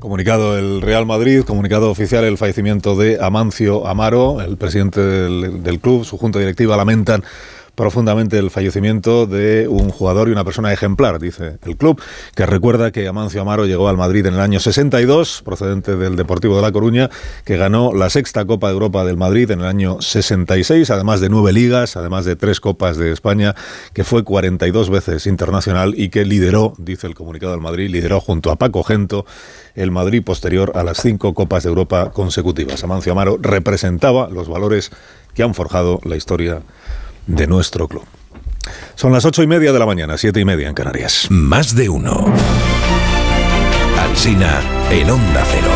Comunicado el Real Madrid, comunicado oficial el fallecimiento de Amancio Amaro, el presidente del, del club, su junta directiva lamentan profundamente el fallecimiento de un jugador y una persona ejemplar, dice el club, que recuerda que Amancio Amaro llegó al Madrid en el año 62, procedente del Deportivo de La Coruña, que ganó la sexta Copa de Europa del Madrid en el año 66, además de nueve ligas, además de tres Copas de España, que fue 42 veces internacional y que lideró, dice el comunicado del Madrid, lideró junto a Paco Gento el Madrid posterior a las cinco Copas de Europa consecutivas. Amancio Amaro representaba los valores que han forjado la historia de nuestro club. Son las ocho y media de la mañana, siete y media en Canarias. Más de uno. Alsina en Onda Cero.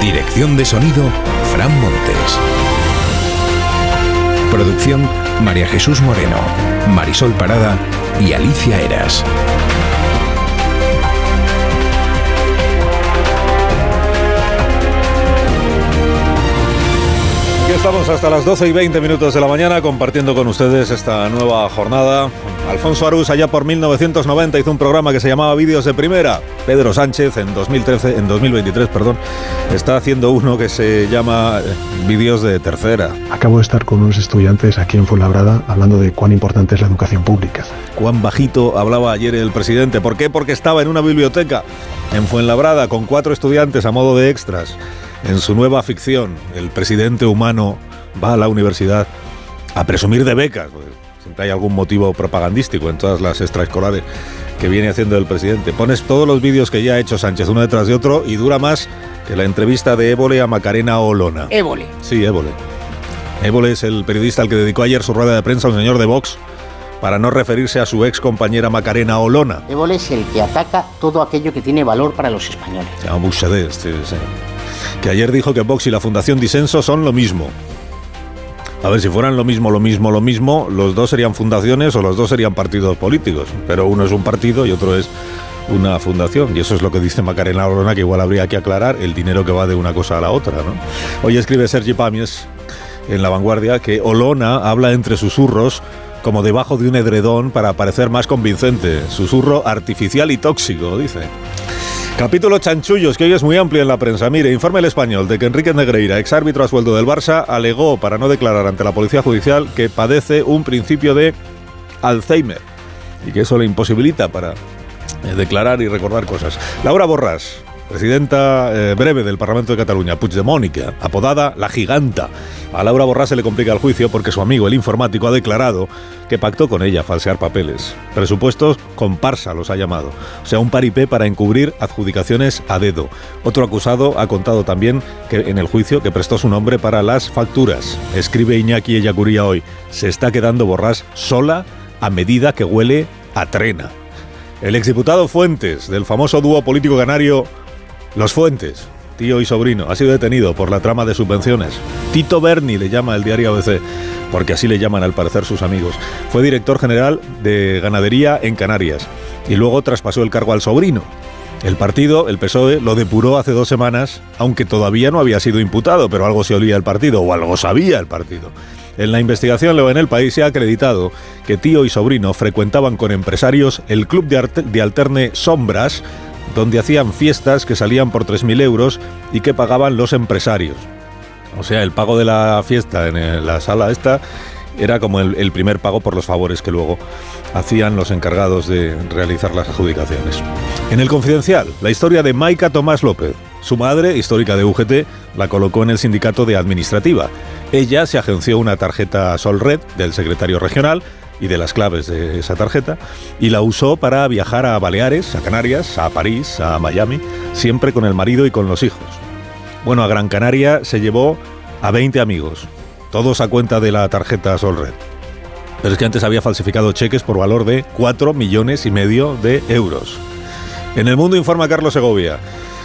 Dirección de sonido, Fran Montes. Producción, María Jesús Moreno, Marisol Parada y Alicia Eras. Estamos hasta las 12 y 20 minutos de la mañana compartiendo con ustedes esta nueva jornada. Alfonso Arús allá por 1990 hizo un programa que se llamaba Vídeos de Primera. Pedro Sánchez en 2013, en 2023, perdón, está haciendo uno que se llama eh, Vídeos de Tercera. Acabo de estar con unos estudiantes aquí en Fuenlabrada hablando de cuán importante es la educación pública. Cuán bajito hablaba ayer el presidente. ¿Por qué? Porque estaba en una biblioteca en Fuenlabrada con cuatro estudiantes a modo de extras. En su nueva ficción, el presidente humano va a la universidad a presumir de becas. Siempre hay algún motivo propagandístico en todas las extraescolares que viene haciendo el presidente. Pones todos los vídeos que ya ha hecho Sánchez uno detrás de otro y dura más que la entrevista de Évole a Macarena Olona. Évole. Sí, Évole. Évole es el periodista al que dedicó ayer su rueda de prensa a un señor de Vox para no referirse a su ex compañera Macarena Olona. Évole es el que ataca todo aquello que tiene valor para los españoles. Se llama Buxadez, sí, sí. Que ayer dijo que Vox y la Fundación Disenso son lo mismo. A ver, si fueran lo mismo, lo mismo, lo mismo, los dos serían fundaciones o los dos serían partidos políticos. Pero uno es un partido y otro es una fundación. Y eso es lo que dice Macarena Olona, que igual habría que aclarar el dinero que va de una cosa a la otra. ¿no? Hoy escribe Sergi Pamies en La Vanguardia que Olona habla entre susurros como debajo de un edredón para parecer más convincente. Susurro artificial y tóxico, dice. Capítulo chanchullos, que hoy es muy amplio en la prensa. Mire, informe el español de que Enrique Negreira, exárbitro a sueldo del Barça, alegó para no declarar ante la Policía Judicial que padece un principio de Alzheimer y que eso le imposibilita para eh, declarar y recordar cosas. Laura Borràs, presidenta eh, breve del Parlamento de Cataluña, Puigdemónica, apodada La Giganta. A Laura Borràs se le complica el juicio porque su amigo, el informático, ha declarado que pactó con ella falsear papeles. Presupuestos comparsa los ha llamado. O sea, un paripé para encubrir adjudicaciones a dedo. Otro acusado ha contado también que en el juicio que prestó su nombre para las facturas. Escribe Iñaki Ellacuría hoy. Se está quedando Borràs sola a medida que huele a trena. El exdiputado Fuentes, del famoso dúo político canario Los Fuentes, tío y sobrino, ha sido detenido por la trama de subvenciones. Tito Berni le llama el diario ABC, porque así le llaman al parecer sus amigos. Fue director general de ganadería en Canarias y luego traspasó el cargo al sobrino. El partido, el PSOE, lo depuró hace dos semanas, aunque todavía no había sido imputado, pero algo se olía el partido, o algo sabía el partido. En la investigación en el país se ha acreditado que tío y sobrino frecuentaban con empresarios el club de, de alterne Sombras, donde hacían fiestas que salían por 3.000 euros y que pagaban los empresarios. O sea, el pago de la fiesta en eh, la sala esta era como el, primer pago por los favores que luego hacían los encargados de realizar las adjudicaciones. En el Confidencial, la historia de Maika Tomás López. Su madre, histórica de UGT, la colocó en el sindicato de administrativa. Ella se agenció una tarjeta Solred del secretario regional y de las claves de esa tarjeta y la usó para viajar a Baleares, a Canarias, a París, a Miami, siempre con el marido y con los hijos. Bueno, a Gran Canaria se llevó a 20 amigos, todos a cuenta de la tarjeta Solred. Pero es que antes había falsificado cheques por valor de 4 millones y medio de euros. En el mundo informa Carlos Segovia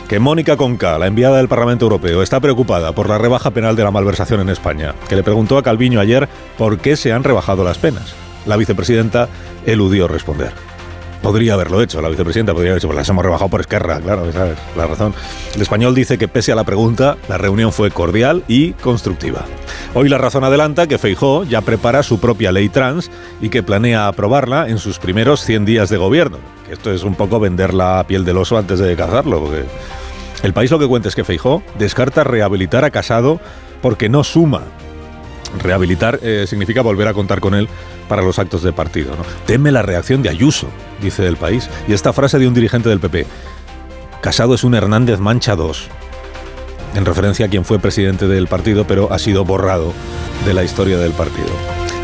que Mónica Conca, la enviada del Parlamento Europeo, está preocupada por la rebaja penal de la malversación en España, que le preguntó a Calviño ayer por qué se han rebajado las penas. La vicepresidenta eludió responder. Podría haberlo hecho, la vicepresidenta podría haber dicho, pues las hemos rebajado por Esquerra, claro, ¿sabes? La razón. El español dice que pese a la pregunta, la reunión fue cordial y constructiva. Hoy la razón adelanta que Feijó ya prepara su propia ley trans y que planea aprobarla en sus primeros 100 días de gobierno. esto es un poco vender la piel del oso antes de cazarlo, porque el país lo que cuenta es que Feijó descarta rehabilitar a Casado porque no suma. Rehabilitar eh, significa volver a contar con él para los actos de partido. ¿no? Teme la reacción de Ayuso, dice el país. Y esta frase de un dirigente del PP. Casado es un Hernández Mancha 2. En referencia a quien fue presidente del partido, pero ha sido borrado de la historia del partido.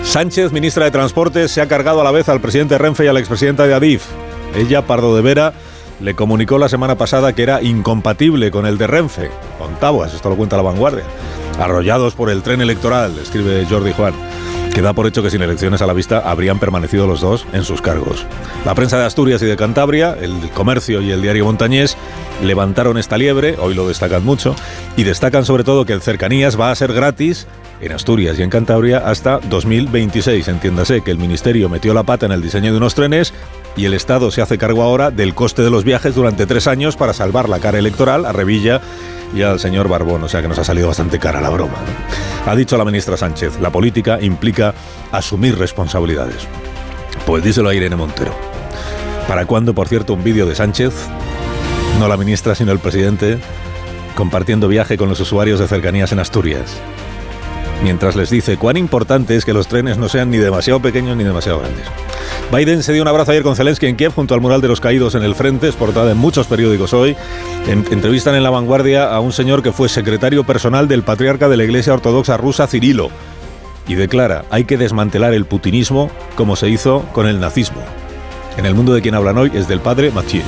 Sánchez, ministra de Transportes, se ha cargado a la vez al presidente Renfe y a la expresidenta de Adif. Ella, Pardo de Vera, le comunicó la semana pasada que era incompatible con el de Renfe, con Tabuas, esto lo cuenta la vanguardia. Arrollados por el tren electoral, escribe Jordi Juan, que da por hecho que sin elecciones a la vista habrían permanecido los dos en sus cargos. La prensa de Asturias y de Cantabria, el Comercio y el diario Montañés levantaron esta liebre, hoy lo destacan mucho, y destacan sobre todo que el Cercanías va a ser gratis en Asturias y en Cantabria hasta 2026. Entiéndase que el Ministerio metió la pata en el diseño de unos trenes y el Estado se hace cargo ahora del coste de los viajes durante tres años para salvar la cara electoral a Revilla y al señor Barbón, o sea que nos ha salido bastante cara la broma. Ha dicho la ministra Sánchez, la política implica asumir responsabilidades. Pues díselo a Irene Montero. ¿Para cuándo, por cierto, un vídeo de Sánchez? No la ministra, sino el presidente, compartiendo viaje con los usuarios de cercanías en Asturias mientras les dice cuán importante es que los trenes no sean ni demasiado pequeños ni demasiado grandes. Biden se dio un abrazo ayer con Zelensky en Kiev junto al mural de los caídos en el frente, es portada en muchos periódicos hoy. entrevistan en La Vanguardia a un señor que fue secretario personal del patriarca de la Iglesia Ortodoxa rusa Cirilo y declara hay que desmantelar el putinismo como se hizo con el nazismo. En el mundo de quien hablan hoy es del padre Mathieu,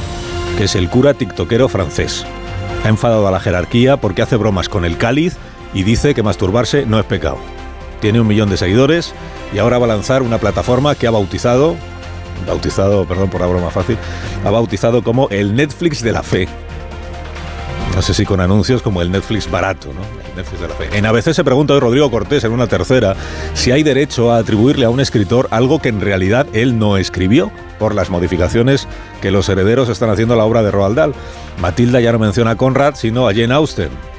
que es el cura tiktokero francés. Ha enfadado a la jerarquía porque hace bromas con el cáliz y dice que masturbarse no es pecado. Tiene un millón de seguidores y ahora va a lanzar una plataforma que ha bautizado, bautizado, perdón por la broma fácil, ha bautizado como el Netflix de la fe. No sé si con anuncios como el Netflix barato, ¿no? El Netflix de la fe. En ABC se pregunta hoy Rodrigo Cortés en una tercera si hay derecho a atribuirle a un escritor algo que en realidad él no escribió por las modificaciones que los herederos están haciendo a la obra de Roald Dahl. Matilda ya no menciona a Conrad, sino a Jane Austen.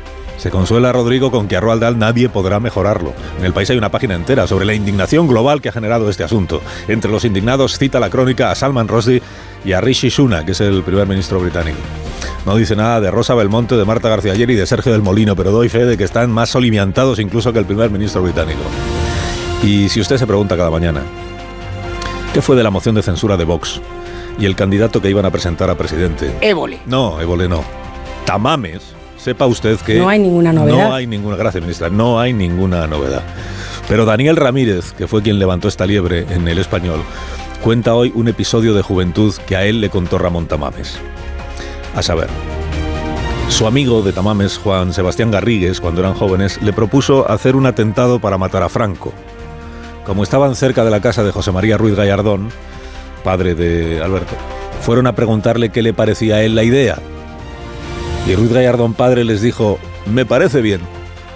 Se consuela Rodrigo con que a Roald Dahl nadie podrá mejorarlo. En el país hay una página entera sobre la indignación global que ha generado este asunto. Entre los indignados cita la crónica a Salman Rushdie y a Rishi Sunak, que es el primer ministro británico. No dice nada de Rosa Belmonte, de Marta García Ayer y de Sergio del Molino, pero doy fe de que están más solimiantados incluso que el primer ministro británico. Y si usted se pregunta cada mañana, ¿qué fue de la moción de censura de Vox y el candidato que iban a presentar a presidente? Évole. No, Évole no. Tamames sepa usted que... No hay ninguna novedad. No hay ninguna, gracias ministra, no hay ninguna novedad. Pero Daniel Ramírez, que fue quien levantó esta liebre en el español, cuenta hoy un episodio de juventud que a él le contó Ramón Tamames. A saber, su amigo de Tamames, Juan Sebastián Garrigues, cuando eran jóvenes, le propuso hacer un atentado para matar a Franco. Como estaban cerca de la casa de José María Ruiz Gallardón, padre de Alberto, fueron a preguntarle qué le parecía a él la idea y Ruiz Gallardón padre les dijo, me parece bien,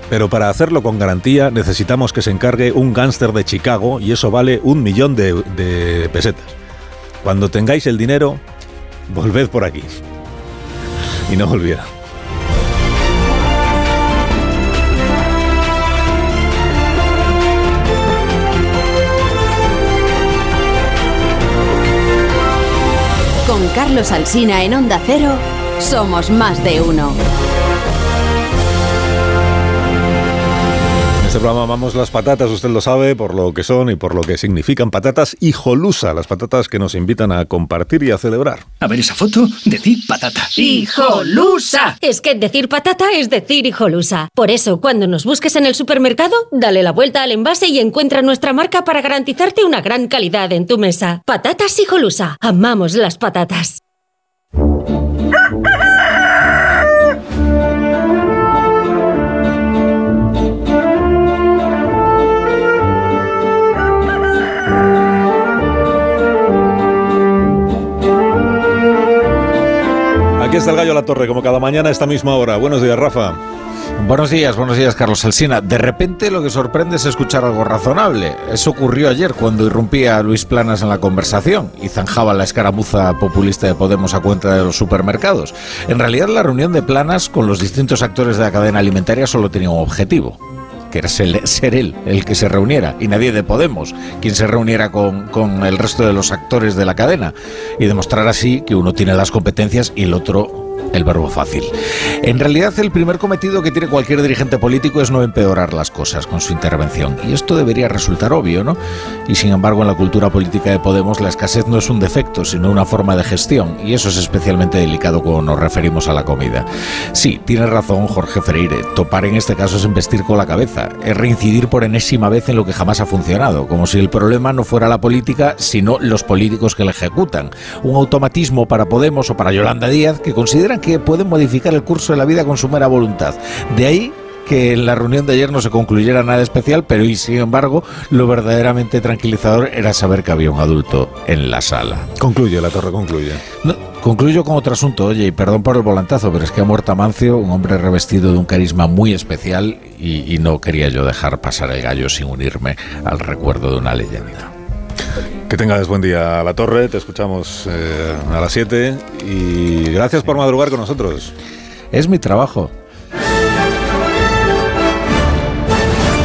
pero para hacerlo con garantía necesitamos que se encargue un gángster de Chicago y eso vale un millón de, pesetas. Cuando tengáis el dinero, volved por aquí. Y no volviera. Con Carlos Alsina en Onda Cero. Somos más de uno. En este programa amamos las patatas, usted lo sabe, por lo que son y por lo que significan patatas hijolusa, las patatas que nos invitan a compartir y a celebrar. A ver esa foto, decir patata. ¡Hijolusa! Es que decir patata es decir hijolusa. Por eso, cuando nos busques en el supermercado, dale la vuelta al envase y encuentra nuestra marca para garantizarte una gran calidad en tu mesa. Patatas hijolusa. Amamos las patatas. Aquí está el gallo a la torre, como cada mañana a esta misma hora. Buenos días, Rafa. Buenos días, buenos días, Carlos Alsina. De repente lo que sorprende es escuchar algo razonable. Eso ocurrió ayer cuando irrumpía Luis Planas en la conversación y zanjaba la escaramuza populista de Podemos a cuenta de los supermercados. En realidad la reunión de Planas con los distintos actores de la cadena alimentaria solo tenía un objetivo que era ser, él el que se reuniera y nadie de Podemos quien se reuniera con, con el resto de los actores de la cadena y demostrar así que uno tiene las competencias y el otro el verbo fácil. En realidad, el primer cometido que tiene cualquier dirigente político es no empeorar las cosas con su intervención. Y esto debería resultar obvio, ¿no? Y sin embargo, en la cultura política de Podemos, la escasez no es un defecto, sino una forma de gestión. Y eso es especialmente delicado cuando nos referimos a la comida. Sí, tiene razón Jorge Freire. Topar en este caso es investir con la cabeza. Es reincidir por enésima vez en lo que jamás ha funcionado. Como si el problema no fuera la política, sino los políticos que la ejecutan. Un automatismo para Podemos o para Yolanda Díaz que consideran que pueden modificar el curso de la vida con su mera voluntad. De ahí que en la reunión de ayer no se concluyera nada especial, pero y sin embargo lo verdaderamente tranquilizador era saber que había un adulto en la sala. Concluye, la torre concluye. No, concluyo con otro asunto, oye, y perdón por el volantazo, pero es que ha muerto Amancio, un hombre revestido de un carisma muy especial y, y no quería yo dejar pasar el gallo sin unirme al recuerdo de una leyenda. Que tengas buen día a la torre, te escuchamos eh, a las 7 y gracias por madrugar con nosotros. Es mi trabajo.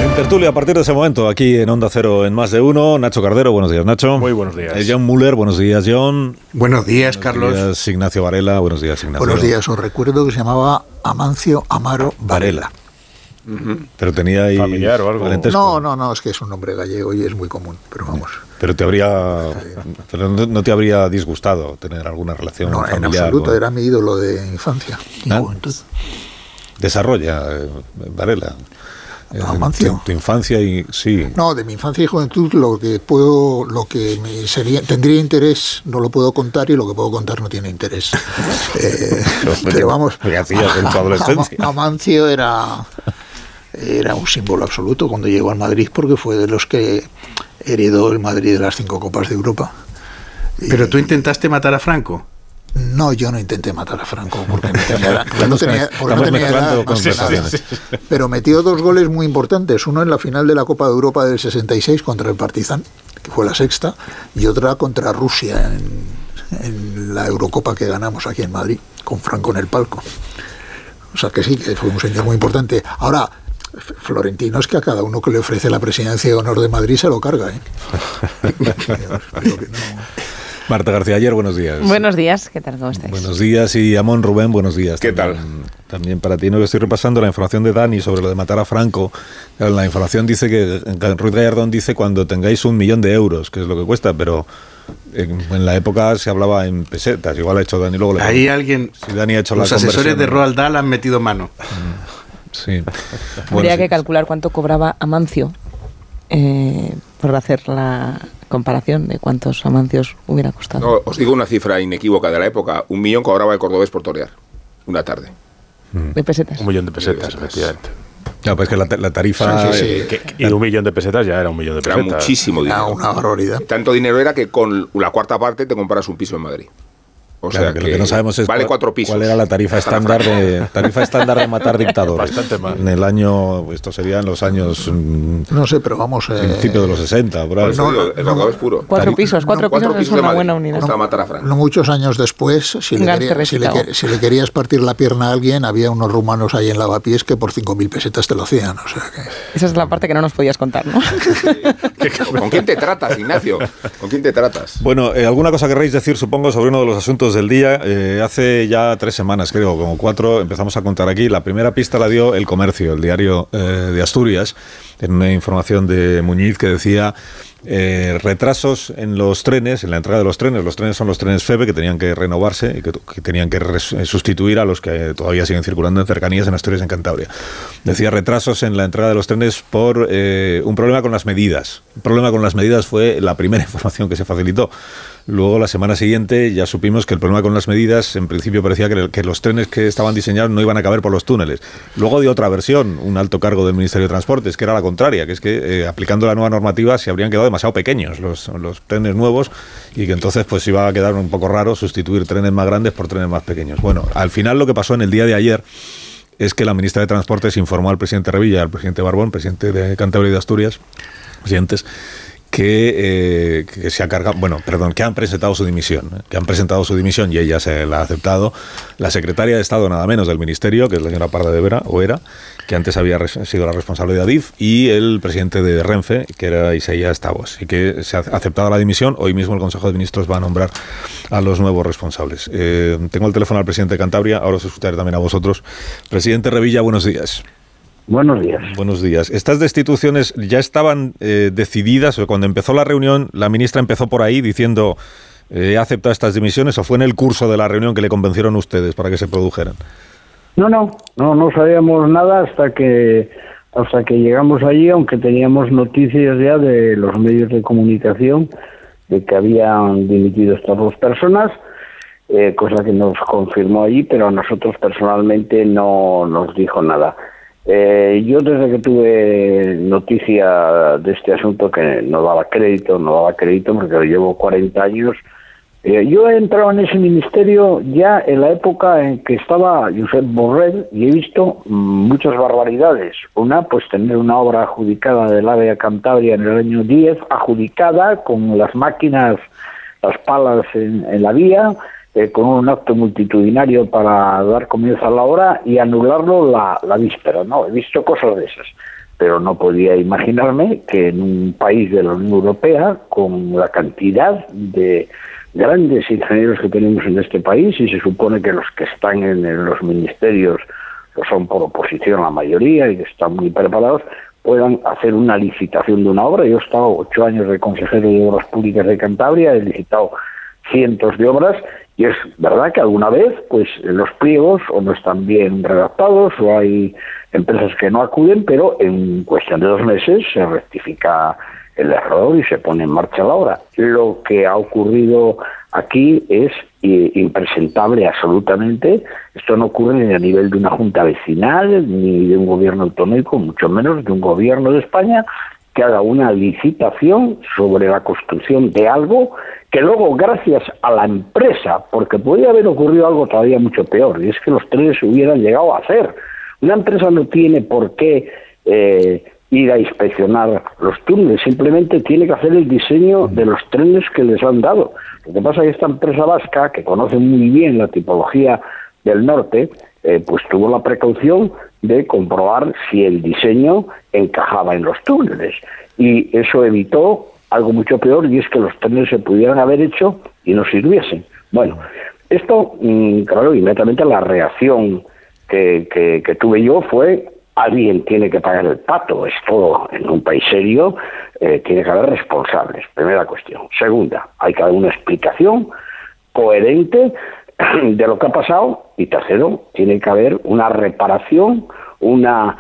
En tertulia a partir de ese momento, aquí en Onda Cero en Más de Uno, Nacho Cardero, buenos días Nacho. Muy buenos días. Eh, John Muller, buenos días John. Buenos días, Carlos. Buenos días Ignacio Varela, buenos días Ignacio. Buenos días, os recuerdo que se llamaba Amancio Amaro Varela. Pero tenía ahí Familiar o algo. parentesco. No, no, no, es que es un nombre gallego y es muy común, pero vamos. Pero te habría, pero no, no te habría disgustado tener alguna relación No, en familiar. absoluto, con- era mi ídolo de infancia y Ah. juventud. Desarrolla, eh, Varela. Amancio. Tu, tu infancia y sí. No, de mi infancia y juventud lo que puedo, lo que me sería, tendría interés, no lo puedo contar y lo que puedo contar no tiene interés. Eh, pero vamos, ¿Qué hacías en tu adolescencia? Ama- Amancio era, era un símbolo absoluto cuando llegó al Madrid porque fue de los que heredó el Madrid de las cinco copas de Europa. Pero tú intentaste matar a Franco. No, yo no intenté matar a Franco porque no tenía, porque no tenía- porque. Pero metió dos goles muy importantes, uno en la final de la Copa de Europa del 66 contra el Partizan, que fue la sexta, y otra contra Rusia en, en la Eurocopa que ganamos aquí en Madrid, con Franco en el palco. O sea que sí, que fue un señor muy importante. Ahora, F- Florentino es que a cada uno que le ofrece la presidencia de honor de Madrid se lo carga, ¿eh? Espero que no. Marta García Ayer, buenos días. Buenos días, ¿qué tal? ¿Cómo estáis? Buenos días y Amón Rubén, buenos días. ¿Qué También- También para ti, no que estoy repasando la información de Dani sobre lo de matar a Franco. La información dice que Ruiz Gallardón dice cuando tengáis un millón de euros, que es lo que cuesta, pero en, en la época se hablaba en pesetas. Igual ha hecho Dani luego. le Ahí alguien. Si Dani ha hecho los la asesores de Roald Dahl han metido mano. Sí. Habría Bueno, sí. que calcular cuánto cobraba Amancio eh, por hacer la comparación de cuántos Amancios hubiera costado. No, os digo una cifra inequívoca de la época. Un millón cobraba el cordobés por torear. Una tarde. De pesetas. Un millón de pesetas, efectivamente. Claro, pues que la, la tarifa. Sí, sí. Y un millón de pesetas ya era un millón de Era pesetas. muchísimo Era dinero. una barbaridad. Tanto dinero era que con la cuarta parte te compras un piso en Madrid. O claro, sea que, lo que no sabemos es vale cuál, cuatro pisos. cuál era la tarifa Hasta estándar de tarifa estándar de matar dictadores. Bastante más. En el año, esto sería en los años mm, No sé, pero vamos. eh, principio de los 60, por ahí. Por eso No, el no, cordobés puro. Cuatro pisos, cuatro, Cuatro pisos, pisos es una buena unidad. Hasta matar a Franco. No muchos años después, si le, Gánster quería- de si, le, Chicago. que- si le querías partir la pierna a alguien, había unos rumanos ahí en Lavapiés que por 5.000 pesetas te lo hacían. O sea que, Esa es la parte que no nos podías contar, ¿no? ¿Con quién te tratas, Ignacio? ¿Con quién te tratas? Bueno, eh, alguna cosa querréis decir, supongo, sobre uno de los asuntos del día. Eh, hace ya tres semanas, creo, como cuatro, empezamos a contar aquí. La primera pista la dio El Comercio, el diario eh, de Asturias, en una información de Muñiz que decía eh, retrasos en los trenes, en la entrada de los trenes. Los trenes son los trenes FEBE que tenían que renovarse y que, que tenían que eh, sustituir a los que todavía siguen circulando en cercanías en Asturias en Cantabria. Decía retrasos en la entrada de los trenes por eh, un problema con las medidas. Problema con las medidas fue la primera información que se facilitó. Luego, la semana siguiente, ya supimos que el problema con las medidas, en principio parecía que, los trenes que estaban diseñados no iban a caber por los túneles. Luego dio otra versión, un alto cargo del Ministerio de Transportes, que era la contraria, que es que eh, aplicando la nueva normativa se habrían quedado demasiado pequeños los, trenes nuevos y que entonces pues iba a quedar un poco raro sustituir trenes más grandes por trenes más pequeños. Bueno, al final lo que pasó en el día de ayer es que la ministra de Transportes informó al presidente Revilla al presidente Barbón, presidente de Cantabria y de Asturias, presidentes, que, eh, que se ha cargado, bueno, perdón, que han presentado su dimisión, ¿eh? que han presentado su dimisión y ella se la ha aceptado. La secretaria de Estado, nada menos del Ministerio, que es la señora Parda de Vera, o era, que antes había sido la responsable de Adif, y el presidente de Renfe, que era Isaías Tabos, y que se ha aceptado la dimisión. Hoy mismo el Consejo de Ministros va a nombrar a los nuevos responsables. Eh, tengo el teléfono al presidente de Cantabria, ahora os escucharé también a vosotros. Presidente Revilla, buenos días. Buenos días. Buenos días. ¿Estas destituciones ya estaban eh, decididas? O cuando empezó la reunión, la ministra empezó por ahí diciendo eh, he aceptado estas dimisiones o fue en el curso de la reunión que le convencieron ustedes para que se produjeran? No, no, no, no sabíamos nada hasta que hasta que llegamos allí, aunque teníamos noticias ya de los medios de comunicación de que habían dimitido estas dos personas, eh, cosa que nos confirmó allí, pero a nosotros personalmente no nos dijo nada. Eh, yo desde que tuve noticia de este asunto que no daba crédito, no daba crédito porque llevo 40 años, eh, yo he entrado en ese ministerio ya en la época en que estaba Josep Borrell y he visto mm, muchas barbaridades. Una, pues tener una obra adjudicada del área Cantabria en el año 10, adjudicada con las máquinas, las palas en la vía, eh, con un acto multitudinario para dar comienzo a la obra y anularlo la, víspera. No, he visto cosas de esas pero no podía imaginarme que en un país de la Unión Europea, con la cantidad de grandes ingenieros que tenemos en este país, y se supone que los que están en, en los ministerios lo son por oposición la mayoría y que están muy preparados, puedan hacer una licitación de una obra. Yo he estado ocho años de consejero de Obras Públicas de Cantabria, he licitado cientos de obras y es verdad que alguna vez pues los pliegos o no están bien redactados o hay empresas que no acuden, pero en cuestión de dos meses se rectifica el error y se pone en marcha la obra. Lo que ha ocurrido aquí es eh, impresentable absolutamente. Esto no ocurre ni a nivel de una junta vecinal, ni de un gobierno autonómico, mucho menos de un gobierno de España que haga una licitación sobre la construcción de algo que luego, gracias a la empresa, porque podría haber ocurrido algo todavía mucho peor, y es que los trenes hubieran llegado a hacer. Una empresa no tiene por qué eh, ir a inspeccionar los túneles, simplemente tiene que hacer el diseño de los trenes que les han dado. Lo que pasa es que esta empresa vasca, que conoce muy bien la tipología del norte, eh, pues tuvo la precaución de comprobar si el diseño encajaba en los túneles. Y eso evitó algo mucho peor, y es que los trenes se pudieran haber hecho y no sirviesen. Bueno, esto, mm, claro, inmediatamente la reacción que, que, tuve yo fue alguien tiene que pagar el pato, es todo en un país serio, eh, tiene que haber responsables, primera cuestión. Segunda, hay que dar una explicación coherente de lo que ha pasado y tercero, tiene que haber una reparación, una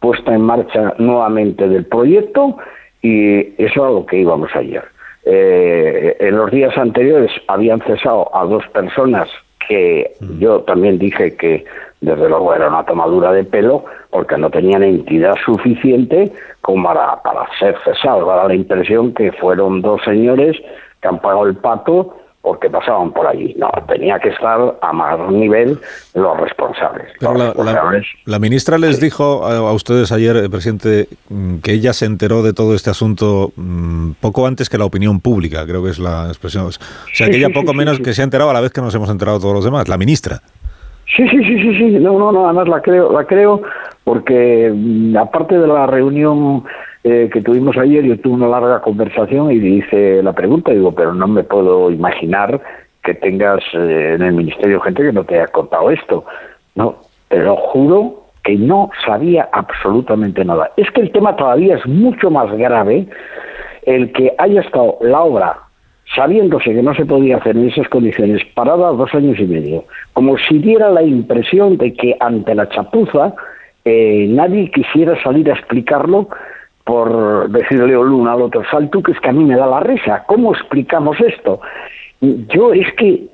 puesta en marcha nuevamente del proyecto y eso es a lo que íbamos ayer. Eh, en los días anteriores habían cesado a dos personas que yo también dije que desde luego era una tomadura de pelo porque no tenían entidad suficiente como para, para ser cesados. Da la impresión que fueron dos señores que han pagado el pato porque pasaban por allí. No, tenía que estar a más nivel los responsables. Pero Los la, la- responsables la ministra les dijo a, ustedes ayer, eh, presidente, mm, que ella se enteró de todo este asunto mm, poco antes que la opinión pública, creo que es la expresión. O sea, que ella poco menos que se ha enterado a la vez que nos hemos enterado todos los demás, la ministra. Sí, sí, sí, sí, sí. No, no, no. Además la creo, la creo porque mm, aparte de la reunión eh, que tuvimos ayer, yo tuve una larga conversación y le hice la pregunta. Digo, pero no me puedo imaginar que tengas eh, en el ministerio gente que no te haya contado esto. No, te lo juro que no sabía absolutamente nada. Es que el tema todavía es mucho más grave el que haya estado la obra sabiéndose que no se podía hacer en esas condiciones parada dos años y medio, como si diera la impresión de que ante la chapuza eh, nadie quisiera salir a explicarlo por decirle al uno al otro, sal tú que a mí me da la risa, ¿cómo explicamos esto? Yo es que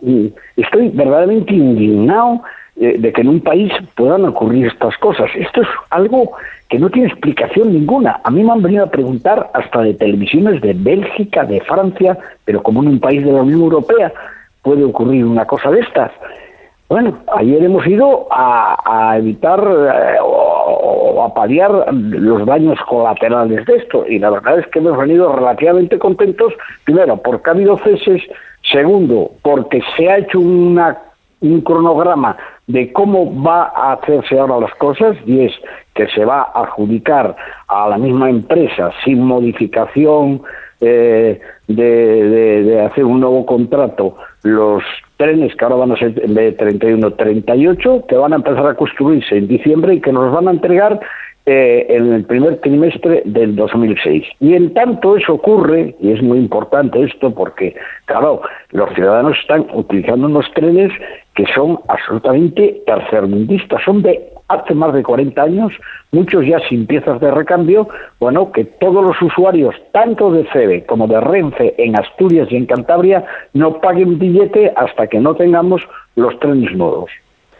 estoy verdaderamente indignado eh, de que en un país puedan ocurrir estas cosas. Esto es algo que no tiene explicación ninguna. A mí me han venido a preguntar hasta de televisiones de Bélgica, de Francia, pero como en un país de la Unión Europea puede ocurrir una cosa de estas. Bueno, ayer hemos ido a, evitar eh, o a paliar los daños colaterales de esto. Y la verdad es que hemos venido relativamente contentos, primero, porque ha habido ceses, segundo, porque se ha hecho una, un cronograma de cómo va a hacerse ahora las cosas, y es que se va a adjudicar a la misma empresa sin modificación eh, de hacer un nuevo contrato los trenes que ahora van a ser en vez de 31, 38, que van a empezar a construirse en diciembre y que nos van a entregar eh, en el primer trimestre del 2006. Y en tanto eso ocurre, y es muy importante esto porque, claro, los ciudadanos están utilizando unos trenes que son absolutamente tercermundistas, son de hace más de 40 años, muchos ya sin piezas de recambio, bueno, que todos los usuarios, tanto de FEBE como de Renfe en Asturias y en Cantabria, no paguen billete hasta que no tengamos los trenes nuevos.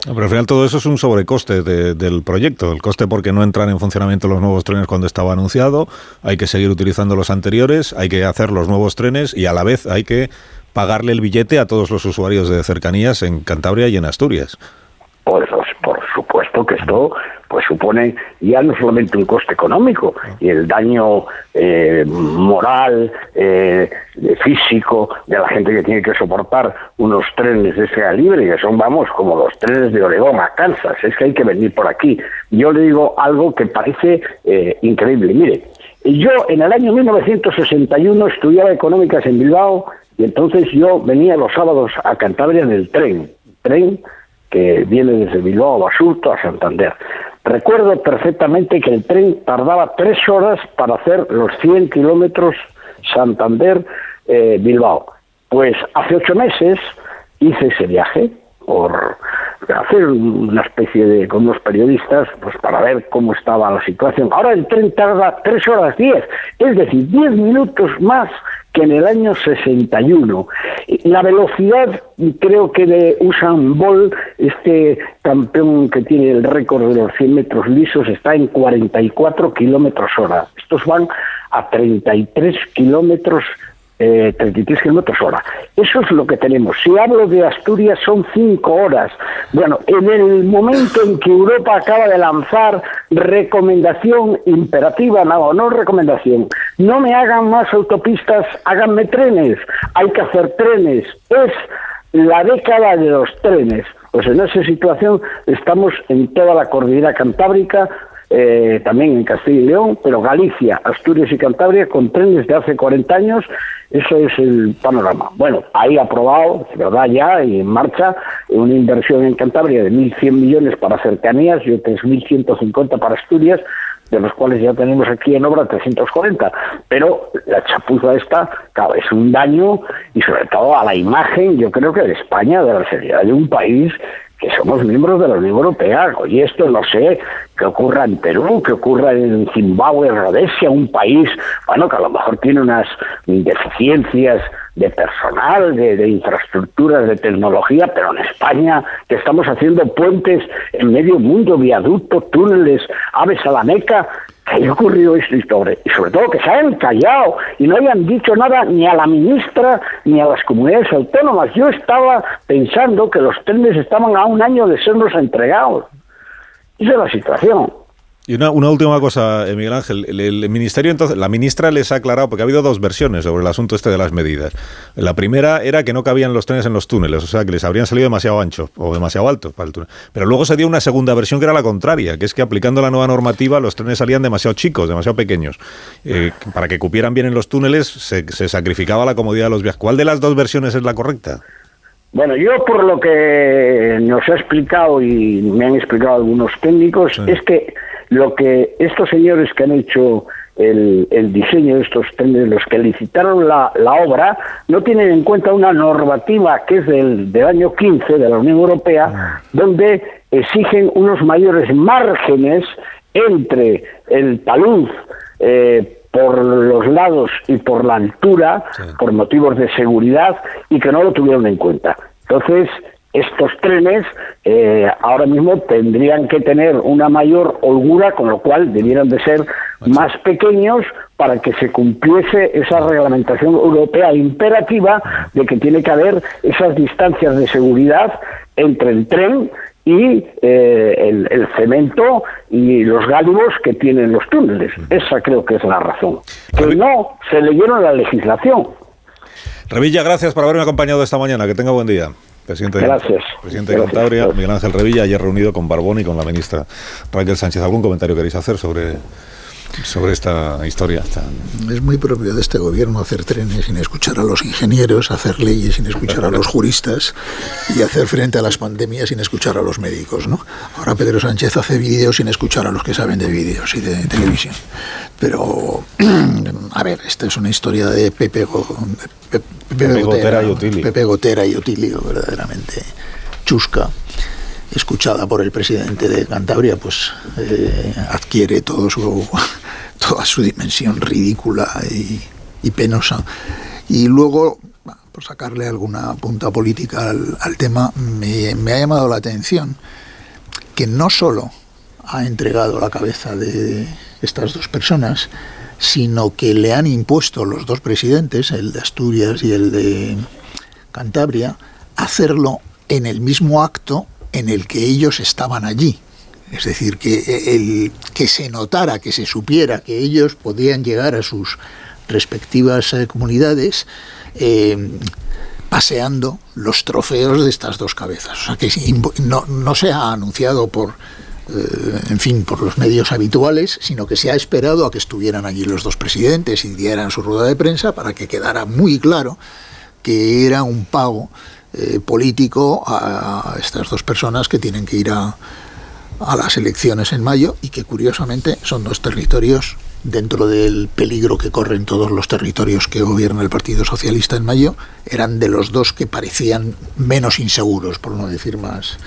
Pero al final todo eso es un sobrecoste del proyecto. El coste porque no entran en funcionamiento los nuevos trenes cuando estaba anunciado, hay que seguir utilizando los anteriores, hay que hacer los nuevos trenes y a la vez hay que pagarle el billete a todos los usuarios de cercanías en Cantabria y en Asturias. Pues, por supuesto que esto pues supone ya no solamente un coste económico y el daño eh, moral, eh, físico de la gente que tiene que soportar unos trenes de ese libre, que son, vamos, como los trenes de Oregón a Kansas, es que hay que venir por aquí. Yo le digo algo que parece eh, increíble. Mire, yo en el año 1961 estudiaba económicas en Bilbao y entonces yo venía los sábados a Cantabria en el tren, tren que viene desde Bilbao a Basurto a Santander. Recuerdo perfectamente que el tren tardaba tres horas para hacer los 100 kilómetros Santander-Bilbao. pues hace ocho meses hice ese viaje por hacer una especie de con unos periodistas pues para ver cómo estaba la situación. Ahora el tren tarda tres horas diez, es decir, diez minutos más que en el año 61. La velocidad, creo que de Usain Bolt, este campeón que tiene el récord de los 100 metros lisos, está en 44 kilómetros hora. Estos van a 33 kilómetros eh, 33 kilómetros hora. Eso es lo que tenemos. Si hablo de Asturias son 5 horas. Bueno, en el momento en que Europa acaba de lanzar recomendación imperativa, no, no recomendación, no me hagan más autopistas, háganme trenes. Hay que hacer trenes. Es la década de los trenes. Pues en esa situación estamos en toda la cordillera cantábrica, eh, también en Castilla y León, pero Galicia, Asturias y Cantabria con trenes de hace 40 años, eso es el panorama. Bueno, ahí aprobado, verdad ya, y en marcha, una inversión en Cantabria de 1.100 millones para cercanías y otros 1.150 para Asturias, de los cuales ya tenemos aquí en obra 340. Pero la chapuza esta, claro, es un daño y sobre todo a la imagen, yo creo que de España, de la seriedad de un país que somos miembros de la Unión Europea. Y esto no sé qué ocurra en Perú, qué ocurra en Zimbabue, Rhodesia, un país, bueno, que a lo mejor tiene unas deficiencias de personal, de, de, infraestructuras, de tecnología, pero en España que estamos haciendo puentes en medio mundo, viaductos, túneles, aves a la Meca, que haya ocurrido y sobre, y sobre todo que se hayan callado y no hayan dicho nada ni a la ministra ni a las comunidades autónomas. Yo estaba pensando que los trenes estaban a un año de sernos entregados. Esa es la situación. Y una, una, última cosa, eh, Miguel Ángel. El, ministerio, entonces, la ministra les ha aclarado, porque ha habido dos versiones sobre el asunto este de las medidas. La primera era que no cabían los trenes en los túneles, o sea, que les habrían salido demasiado anchos o demasiado altos para el túnel. Pero luego se dio una segunda versión que era la contraria, que es que aplicando la nueva normativa los trenes salían demasiado chicos, demasiado pequeños. Eh, para que cupieran bien en los túneles se, se sacrificaba la comodidad de los viajes. ¿Cuál de las dos versiones es la correcta? Bueno, yo por lo que nos ha explicado y me han explicado algunos técnicos, sí. es que lo que estos señores que han hecho el, el diseño de estos trenes, los que licitaron la, la, obra, no tienen en cuenta una normativa que es del, del año 15 de la Unión Europea, donde exigen unos mayores márgenes entre el talud eh, por los lados y por la altura, sí. por motivos de seguridad, y que no lo tuvieron en cuenta. Entonces, estos trenes eh, ahora mismo tendrían que tener una mayor holgura, con lo cual debieran de ser más pequeños para que se cumpliese esa reglamentación europea imperativa de que tiene que haber esas distancias de seguridad entre el tren y eh, el, el cemento y los gálibos que tienen los túneles. Esa creo que es la razón. Que no se leyeron la legislación. Revilla, gracias por haberme acompañado esta mañana. Que tenga buen día. Presidente, Gracias. presidente de Gracias. Cantabria, Miguel Ángel Revilla, ayer reunido con Barbón y con la ministra Raquel Sánchez. ¿Algún comentario queréis hacer sobre, sobre esta historia? Es muy propio de este gobierno hacer trenes sin escuchar a los ingenieros, hacer leyes sin escuchar a los juristas y hacer frente a las pandemias sin escuchar a los médicos. ¿no? Ahora Pedro Sánchez hace vídeos sin escuchar a los que saben de vídeos y de televisión. Pero, a ver, esta es una historia de Pepe, Go- Pepe, Pepe Gotera y Otilio. Pepe Gotera y Otilio, verdaderamente chusca escuchada por el presidente de Cantabria, pues eh, adquiere todo su, toda su dimensión ridícula y, penosa. Y luego, por sacarle alguna punta política al, al tema, me, me ha llamado la atención que no solo ha entregado la cabeza de estas dos personas, sino que le han impuesto los dos presidentes, el de Asturias y el de Cantabria, hacerlo en el mismo acto en el que ellos estaban allí. Es decir, que, el, que se notara, que se supiera que ellos podían llegar a sus respectivas eh, comunidades eh, paseando los trofeos de estas dos cabezas. O sea, que no, no se ha anunciado por, eh, en fin, por los medios habituales, sino que se ha esperado a que estuvieran allí los dos presidentes y dieran su rueda de prensa para que quedara muy claro que era un pago eh, político a, estas dos personas que tienen que ir a, a las elecciones en mayo y que curiosamente son dos territorios dentro del peligro que corren todos los territorios que gobierna el Partido Socialista en mayo, eran de los dos que parecían menos inseguros, por no decir más,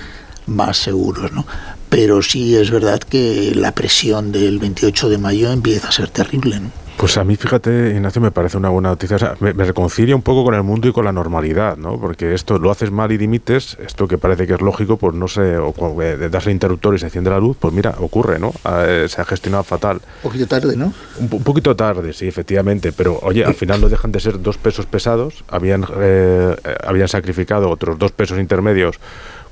más seguros. ¿no? Pero sí es verdad que la presión del 28 de mayo empieza a ser terrible. Pues a mí, fíjate, Ignacio, me parece una buena noticia. O sea, me, me reconcilia un poco con el mundo y con la normalidad, ¿no? Porque esto lo haces mal y dimites, esto que parece que es lógico, pues no sé, o eh, das el interruptor y se enciende la luz, pues mira, ocurre, ¿no? Ah, eh, se ha gestionado fatal. Un poquito tarde, ¿no? Un, un poquito tarde, sí, efectivamente, pero oye, al final no dejan de ser dos pesos pesados, habían, eh, eh, habían sacrificado otros dos pesos intermedios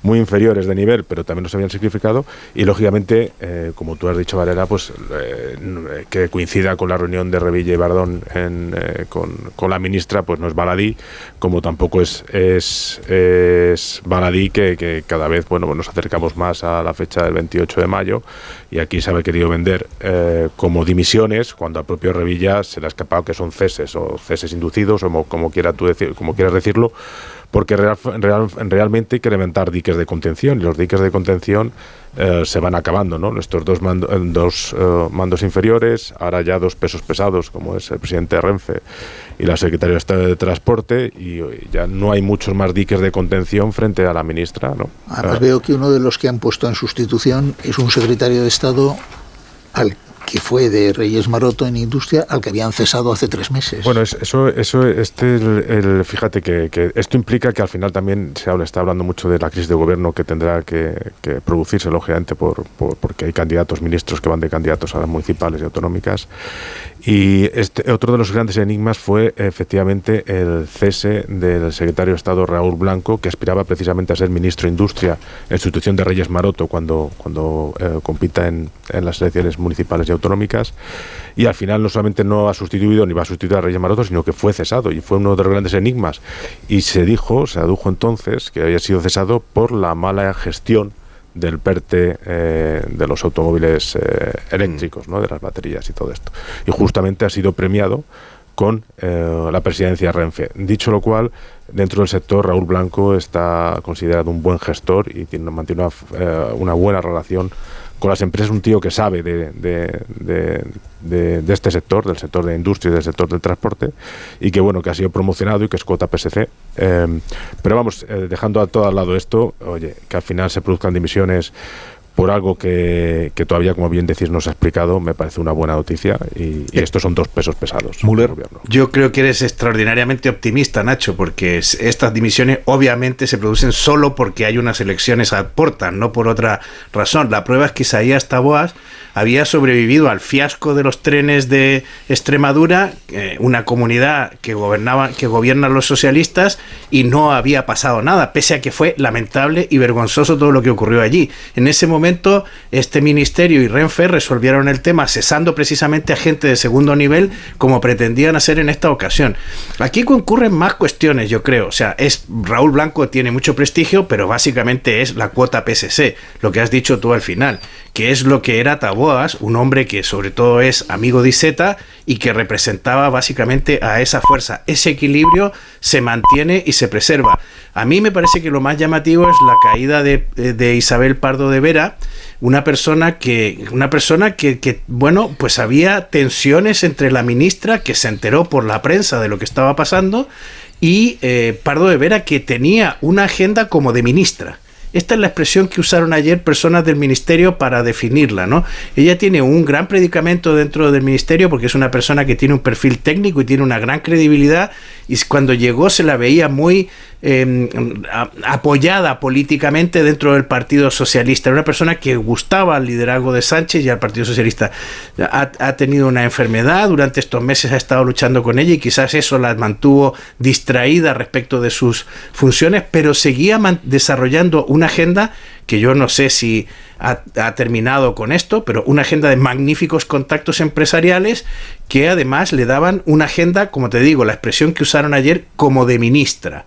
muy inferiores de nivel, pero también los habían sacrificado y lógicamente, eh, como tú has dicho, Varela, pues eh, que coincida con la reunión de Revilla y Bardón en, eh, con, la ministra, pues no es baladí, como tampoco es, es, baladí que, que cada vez bueno, nos acercamos más a la fecha del 28 de mayo y aquí se ha querido vender eh, como dimisiones cuando al propio Revilla se le ha escapado que son ceses o ceses inducidos o como, como, quiera tú decir, como quieras decirlo porque real- real- realmente hay que levantar diques de contención y los diques de contención eh, se van acabando, ¿no? Estos dos, mando- eh, dos eh, mandos inferiores, ahora ya dos pesos pesados, como es el presidente de Renfe y la secretaria de Estado de Transporte, y ya no hay muchos más diques de contención frente a la ministra, ¿no? Además veo que uno de los que han puesto en sustitución es un secretario de Estado al que fue de Reyes Maroto en Industria, al que habían cesado hace tres meses. Bueno, es- eso, eso, este, fíjate que, esto implica que al final también se habla, está hablando mucho de la crisis de gobierno que tendrá que, que producirse, lógicamente, por, por- porque hay candidatos, ministros que van de candidatos a las municipales y autonómicas. Y este, otro de los grandes enigmas fue efectivamente el cese del secretario de Estado Raúl Blanco, que aspiraba precisamente a ser ministro de Industria en sustitución de Reyes Maroto cuando, cuando eh, compita en, en las elecciones municipales y autonómicas. Y al final no solamente no ha sustituido ni va a sustituir a Reyes Maroto, sino que fue cesado y fue uno de los grandes enigmas. Y se dijo, se adujo entonces que había sido cesado por la mala gestión del PERTE eh, de los automóviles eh, eléctricos, ¿no? de las baterías y todo esto. Y justamente ha sido premiado con eh, la presidencia de Renfe. Dicho lo cual, dentro del sector Raúl Blanco está considerado un buen gestor y tiene, mantiene una, una buena relación con las empresas, un tío que sabe de, de, de, este sector, del sector de industria y del sector del transporte, y que bueno, que ha sido promocionado y que es cuota PSC. Eh, pero vamos, eh, dejando a todo al lado esto, oye, que al final se produzcan dimisiones por algo que, que, todavía, como bien decís, no se ha explicado, me parece una buena noticia y, y estos son dos pesos pesados. Müller. Yo creo que eres extraordinariamente optimista, Nacho, porque estas dimisiones obviamente se producen solo porque hay unas elecciones a puerta, no por otra razón. La prueba es que Isaías Taboas había sobrevivido al fiasco de los trenes de Extremadura, eh, una comunidad que gobernaba, que gobiernan los socialistas, y no había pasado nada, pese a que fue lamentable y vergonzoso todo lo que ocurrió allí. En ese momento, este ministerio y Renfe resolvieron el tema cesando precisamente a gente de segundo nivel, como pretendían hacer en esta ocasión. Aquí concurren más cuestiones, yo creo. O sea, es Raúl Blanco tiene mucho prestigio, pero básicamente es la cuota PSC, lo que has dicho tú al final que es lo que era Taboas, un hombre que sobre todo es amigo de Iseta y que representaba básicamente a esa fuerza. Ese equilibrio se mantiene y se preserva. A mí me parece que lo más llamativo es la caída de, Isabel Pardo de Vera, una persona que, una persona que, bueno, pues había tensiones entre la ministra que se enteró por la prensa de lo que estaba pasando y eh, Pardo de Vera que tenía una agenda como de ministra. Esta es la expresión que usaron ayer personas del ministerio para definirla, ¿no? Ella tiene un gran predicamento dentro del ministerio porque es una persona que tiene un perfil técnico y tiene una gran credibilidad y cuando llegó se la veía muy Em, apoyada políticamente dentro del Partido Socialista. Era una persona que gustaba al liderazgo de Sánchez y al Partido Socialista. Ha, tenido una enfermedad, durante estos meses ha estado luchando con ella y quizás eso la mantuvo distraída respecto de sus funciones, pero seguía desarrollando una agenda que yo no sé si ha, ha, terminado con esto, pero una agenda de magníficos contactos empresariales que además le daban una agenda, como te digo, la expresión que usaron ayer, como de ministra.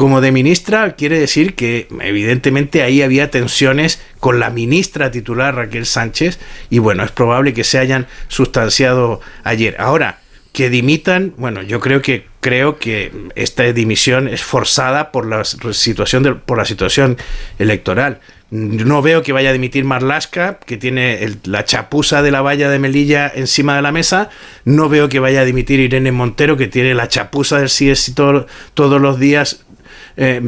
Como de ministra quiere decir que evidentemente ahí había tensiones con la ministra titular Raquel Sánchez y bueno, es probable que se hayan sustanciado ayer. Ahora, que dimitan, bueno, yo creo que creo que esta dimisión es forzada por la situación por la situación electoral. No veo que vaya a dimitir Marlasca, que tiene la chapuza de la valla de Melilla encima de la mesa. No veo que vaya a dimitir Irene Montero, que tiene la chapuza del CIES todos los días eh,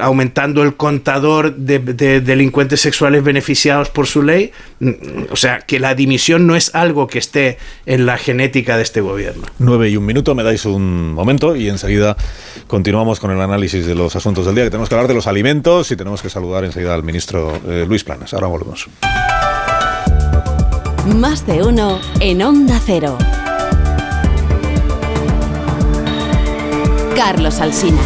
aumentando el contador de, delincuentes sexuales beneficiados por su ley. Mm, o sea, que la dimisión no es algo que esté en la genética de este gobierno. Nueve y un minuto, me dais un momento y enseguida continuamos con el análisis de los asuntos del día, que tenemos que hablar de los alimentos y tenemos que saludar enseguida al ministro eh, Luis Planas. Ahora volvemos. Más de uno en Onda Cero. Carlos Alsina.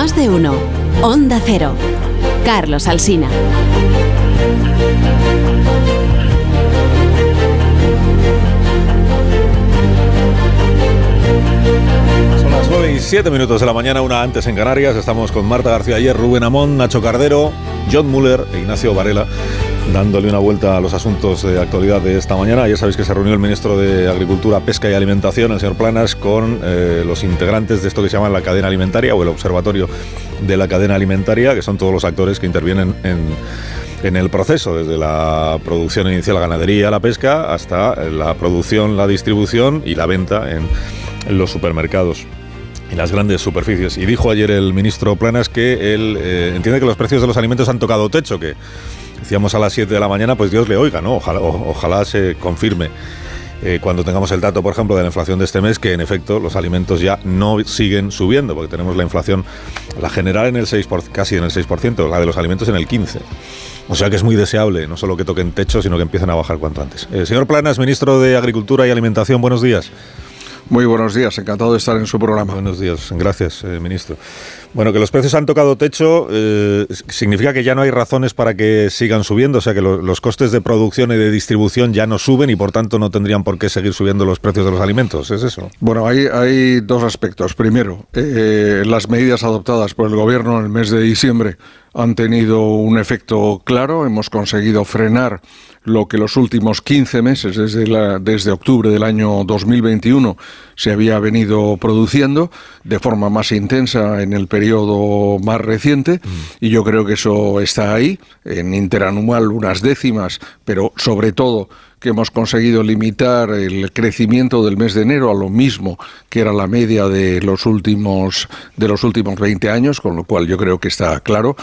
Más de uno. Onda Cero. Carlos Alsina. Son las 9 y 7 minutos de la mañana, una antes en Canarias. Estamos con Marta García Ayer, Rubén Amón, Nacho Cardero, John Muller e Ignacio Varela dándole una vuelta a los asuntos de actualidad de esta mañana. Ya sabéis que se reunió el ministro de Agricultura, Pesca y Alimentación, el señor Planas, con eh, los integrantes de esto que se llama la cadena alimentaria o el observatorio de la cadena alimentaria, que son todos los actores que intervienen en, el proceso, desde la producción inicial, la ganadería, la pesca, hasta la producción, la distribución y la venta en, los supermercados y las grandes superficies. Y dijo ayer el ministro Planas que él eh, entiende que los precios de los alimentos han tocado techo, que decíamos a las 7 de la mañana, pues Dios le oiga, ¿no? Ojalá, ojalá se confirme. Eh, cuando tengamos el dato, por ejemplo, de la inflación de este mes, que en efecto los alimentos ya no siguen subiendo, porque tenemos la inflación, la general en el 6%, por, casi en el 6%, la de los alimentos en el 15%. O sea que es muy deseable, no solo que toquen techo, sino que empiecen a bajar cuanto antes. Eh, señor Planas, ministro de Agricultura y Alimentación, buenos días. Muy buenos días, encantado de estar en su programa. Buenos días, gracias, eh, ministro. Bueno, que los precios han tocado techo eh, significa que ya no hay razones para que sigan subiendo, o sea que los costes de producción y de distribución ya no suben y por tanto no tendrían por qué seguir subiendo los precios de los alimentos, ¿es eso? Bueno, hay, hay dos aspectos. Primero, eh, las medidas adoptadas por el gobierno en el mes de diciembre han tenido un efecto claro. Hemos conseguido frenar lo que los últimos 15 meses, desde, la, desde octubre del año 2021, se había venido produciendo de forma más intensa en el periodo más reciente. Y yo creo que eso está ahí, en interanual unas décimas, pero sobre todo que hemos conseguido limitar el crecimiento del mes de enero a lo mismo que era la media de los últimos de los últimos 20 años, con lo cual yo creo que está claro.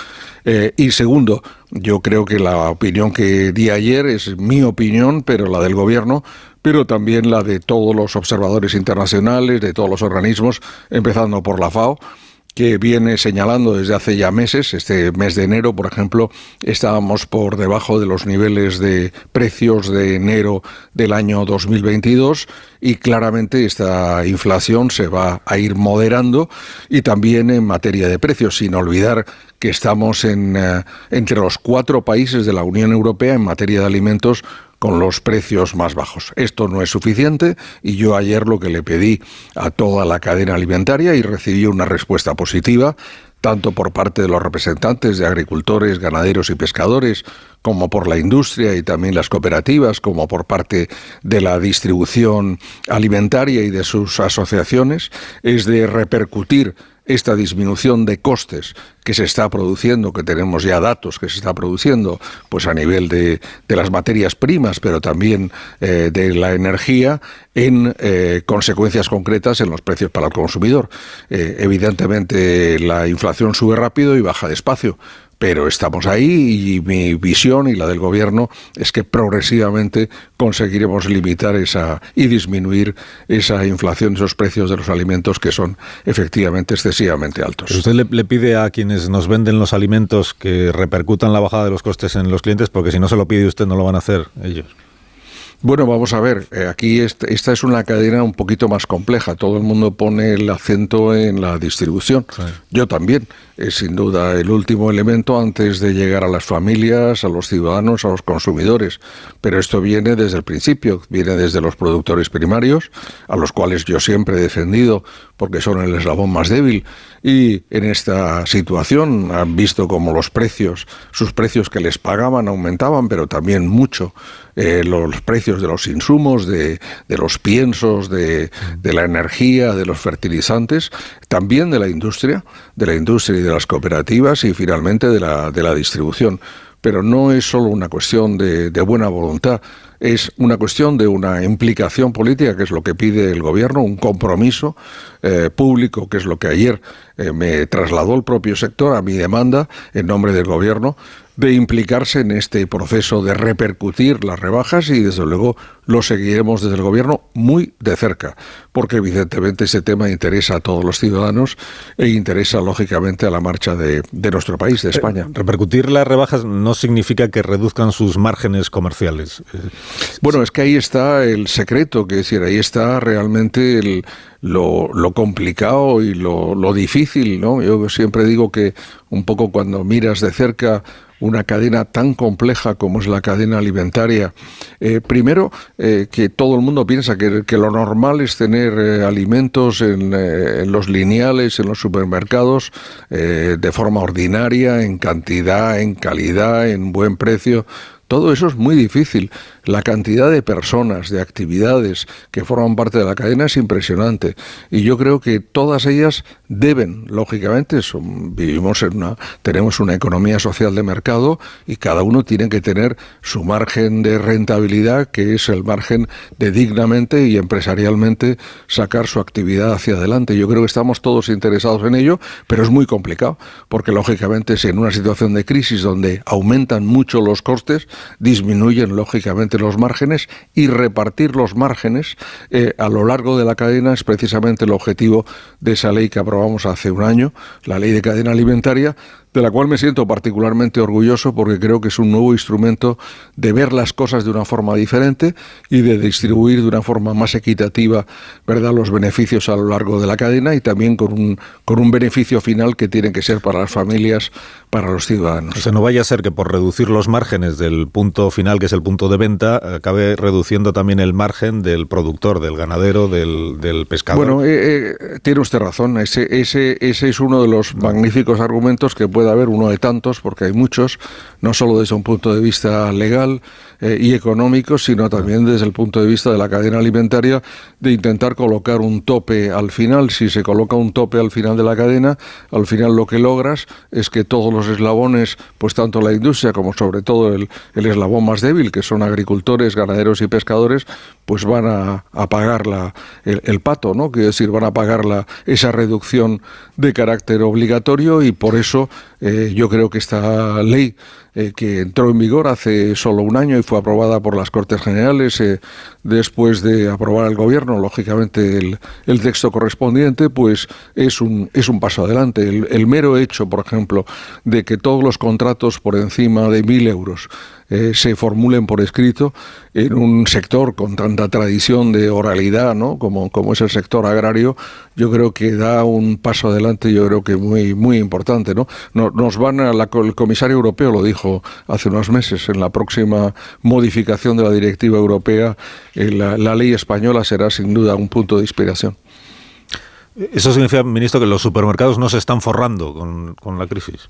Eh, y segundo, yo creo que la opinión que di ayer es mi opinión, pero la del gobierno, pero también la de todos los observadores internacionales, de todos los organismos, empezando por la FAO que viene señalando desde hace ya meses. Este mes de enero, por ejemplo, estábamos por debajo de los niveles de precios de enero del año 2022 y claramente esta inflación se va a ir moderando y también en materia de precios, sin olvidar que estamos en, eh, entre los cuatro países de la Unión Europea en materia de alimentos con los precios más bajos. Esto no es suficiente y yo ayer lo que le pedí a toda la cadena alimentaria y recibí una respuesta positiva tanto por parte de los representantes de agricultores, ganaderos y pescadores, como por la industria y también las cooperativas, como por parte de la distribución alimentaria y de sus asociaciones, es de repercutir esta disminución de costes que se está produciendo, que tenemos ya datos que se está produciendo, pues a nivel de, de las materias primas, pero también eh, de la energía, en eh, consecuencias concretas en los precios para el consumidor. Eh, evidentemente la inflación sube rápido y baja despacio pero estamos ahí y mi visión y la del gobierno es que progresivamente conseguiremos limitar esa y disminuir esa inflación, esos precios de los alimentos que son efectivamente excesivamente altos. usted le, le, pide a quienes nos venden los alimentos que repercutan la bajada de los costes en los clientes, porque si no se lo pide usted no lo van a hacer ellos. Bueno, vamos a ver, eh, aquí esta es una cadena un poquito más compleja. Todo el mundo pone el acento en la distribución. Sí. Yo también. Es sin duda el último elemento antes de llegar a las familias, a los ciudadanos, a los consumidores. Pero esto viene desde el principio, viene desde los productores primarios, a los cuales yo siempre he defendido porque son el eslabón más débil. Y en esta situación han visto como los precios, sus precios que les pagaban aumentaban, pero también mucho eh, los precios de los insumos, de, los piensos, de, de, la energía, de los fertilizantes, también de la industria, de la industria y de las cooperativas y finalmente de la, de la distribución. Pero no es solo una cuestión de, buena voluntad, es una cuestión de una implicación política, que es lo que pide el gobierno, un compromiso eh, público, que es lo que ayer eh, me trasladó el propio sector a mi demanda en nombre del gobierno, de implicarse en este proceso de repercutir las rebajas y desde luego lo seguiremos desde el gobierno muy de cerca, porque evidentemente ese tema interesa a todos los ciudadanos e interesa lógicamente a la marcha de, de nuestro país, de España. repercutir las rebajas no significa que reduzcan sus márgenes comerciales. Bueno, es que ahí está el secreto, que decir, ahí está realmente el, lo, lo, complicado y lo, lo, difícil, ¿no? Yo siempre digo que un poco cuando miras de cerca una cadena tan compleja como es la cadena alimentaria, eh, primero eh, que todo el mundo piensa que, lo normal es tener eh, alimentos en, los lineales, en los supermercados, de forma ordinaria, en cantidad, en calidad, en buen precio. Todo eso es muy difícil. La cantidad de personas, de actividades que forman parte de la cadena es impresionante. Y yo creo que todas ellas deben, lógicamente, vivimos en una, tenemos una economía social de mercado y cada uno tiene que tener su margen de rentabilidad, que es el margen de dignamente y empresarialmente sacar su actividad hacia adelante. Yo creo que estamos todos interesados en ello, pero es muy complicado, porque lógicamente si en una situación de crisis donde aumentan mucho los costes, disminuyen lógicamente los márgenes y repartir los márgenes eh, a lo largo de la cadena es precisamente el objetivo de esa ley que aprobamos hace un año, la ley de cadena alimentaria, de la cual me siento particularmente orgulloso porque creo que es un nuevo instrumento de ver las cosas de una forma diferente y de distribuir de una forma más equitativa ¿verdad? los beneficios a lo largo de la cadena y también con un, con un beneficio final que tiene que ser para las familias, para los ciudadanos. O sea, no vaya a ser que por reducir los márgenes del punto final, que es el punto de venta, acabe reduciendo también el margen del productor, del ganadero, del, del pescador. Bueno, eh, eh, tiene usted razón. Ese, ese, ese es uno de los magníficos argumentos que puede haber, uno de tantos, porque hay muchos, no solo desde un punto de vista legal eh, y económico, sino también desde el punto de vista de la cadena alimentaria, de intentar colocar un tope al final. Si se coloca un tope al final de la cadena, al final lo que logras es que todos los eslabones, pues tanto la industria como sobre todo el, el eslabón más débil, que son agricultores, ganaderos y pescadores, pues van a, a pagar la, el, el, pato, ¿no? Quiero decir, van a pagar la, esa reducción de carácter obligatorio y por eso eh, yo creo que esta ley eh, que entró en vigor hace solo un año y fue aprobada por las Cortes Generales eh, después de aprobar el Gobierno, lógicamente, el, texto correspondiente, pues es un, es un paso adelante. El, el, mero hecho, por ejemplo, de que todos los contratos por encima de mil euros eh, se formulen por escrito en un sector con tanta tradición de oralidad, ¿no? Como, como es el sector agrario, yo creo que da un paso adelante, yo creo que muy, muy importante, ¿no? Nos van a el comisario europeo lo dijo hace unos meses, en la próxima modificación de la directiva europea, eh, la, la ley española será sin duda un punto de inspiración. ¿Eso significa, ministro, que los supermercados no se están forrando con, con la crisis?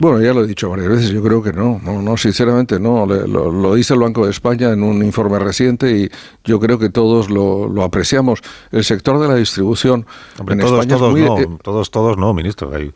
Bueno, ya lo he dicho varias veces, yo creo que no, no, no sinceramente no. Lo, lo, dice el Banco de España en un informe reciente y yo creo que todos lo, lo apreciamos. El sector de la distribución Hombre, en todos, España todos, muy, no, eh, todos, todos no, ministro. Hay,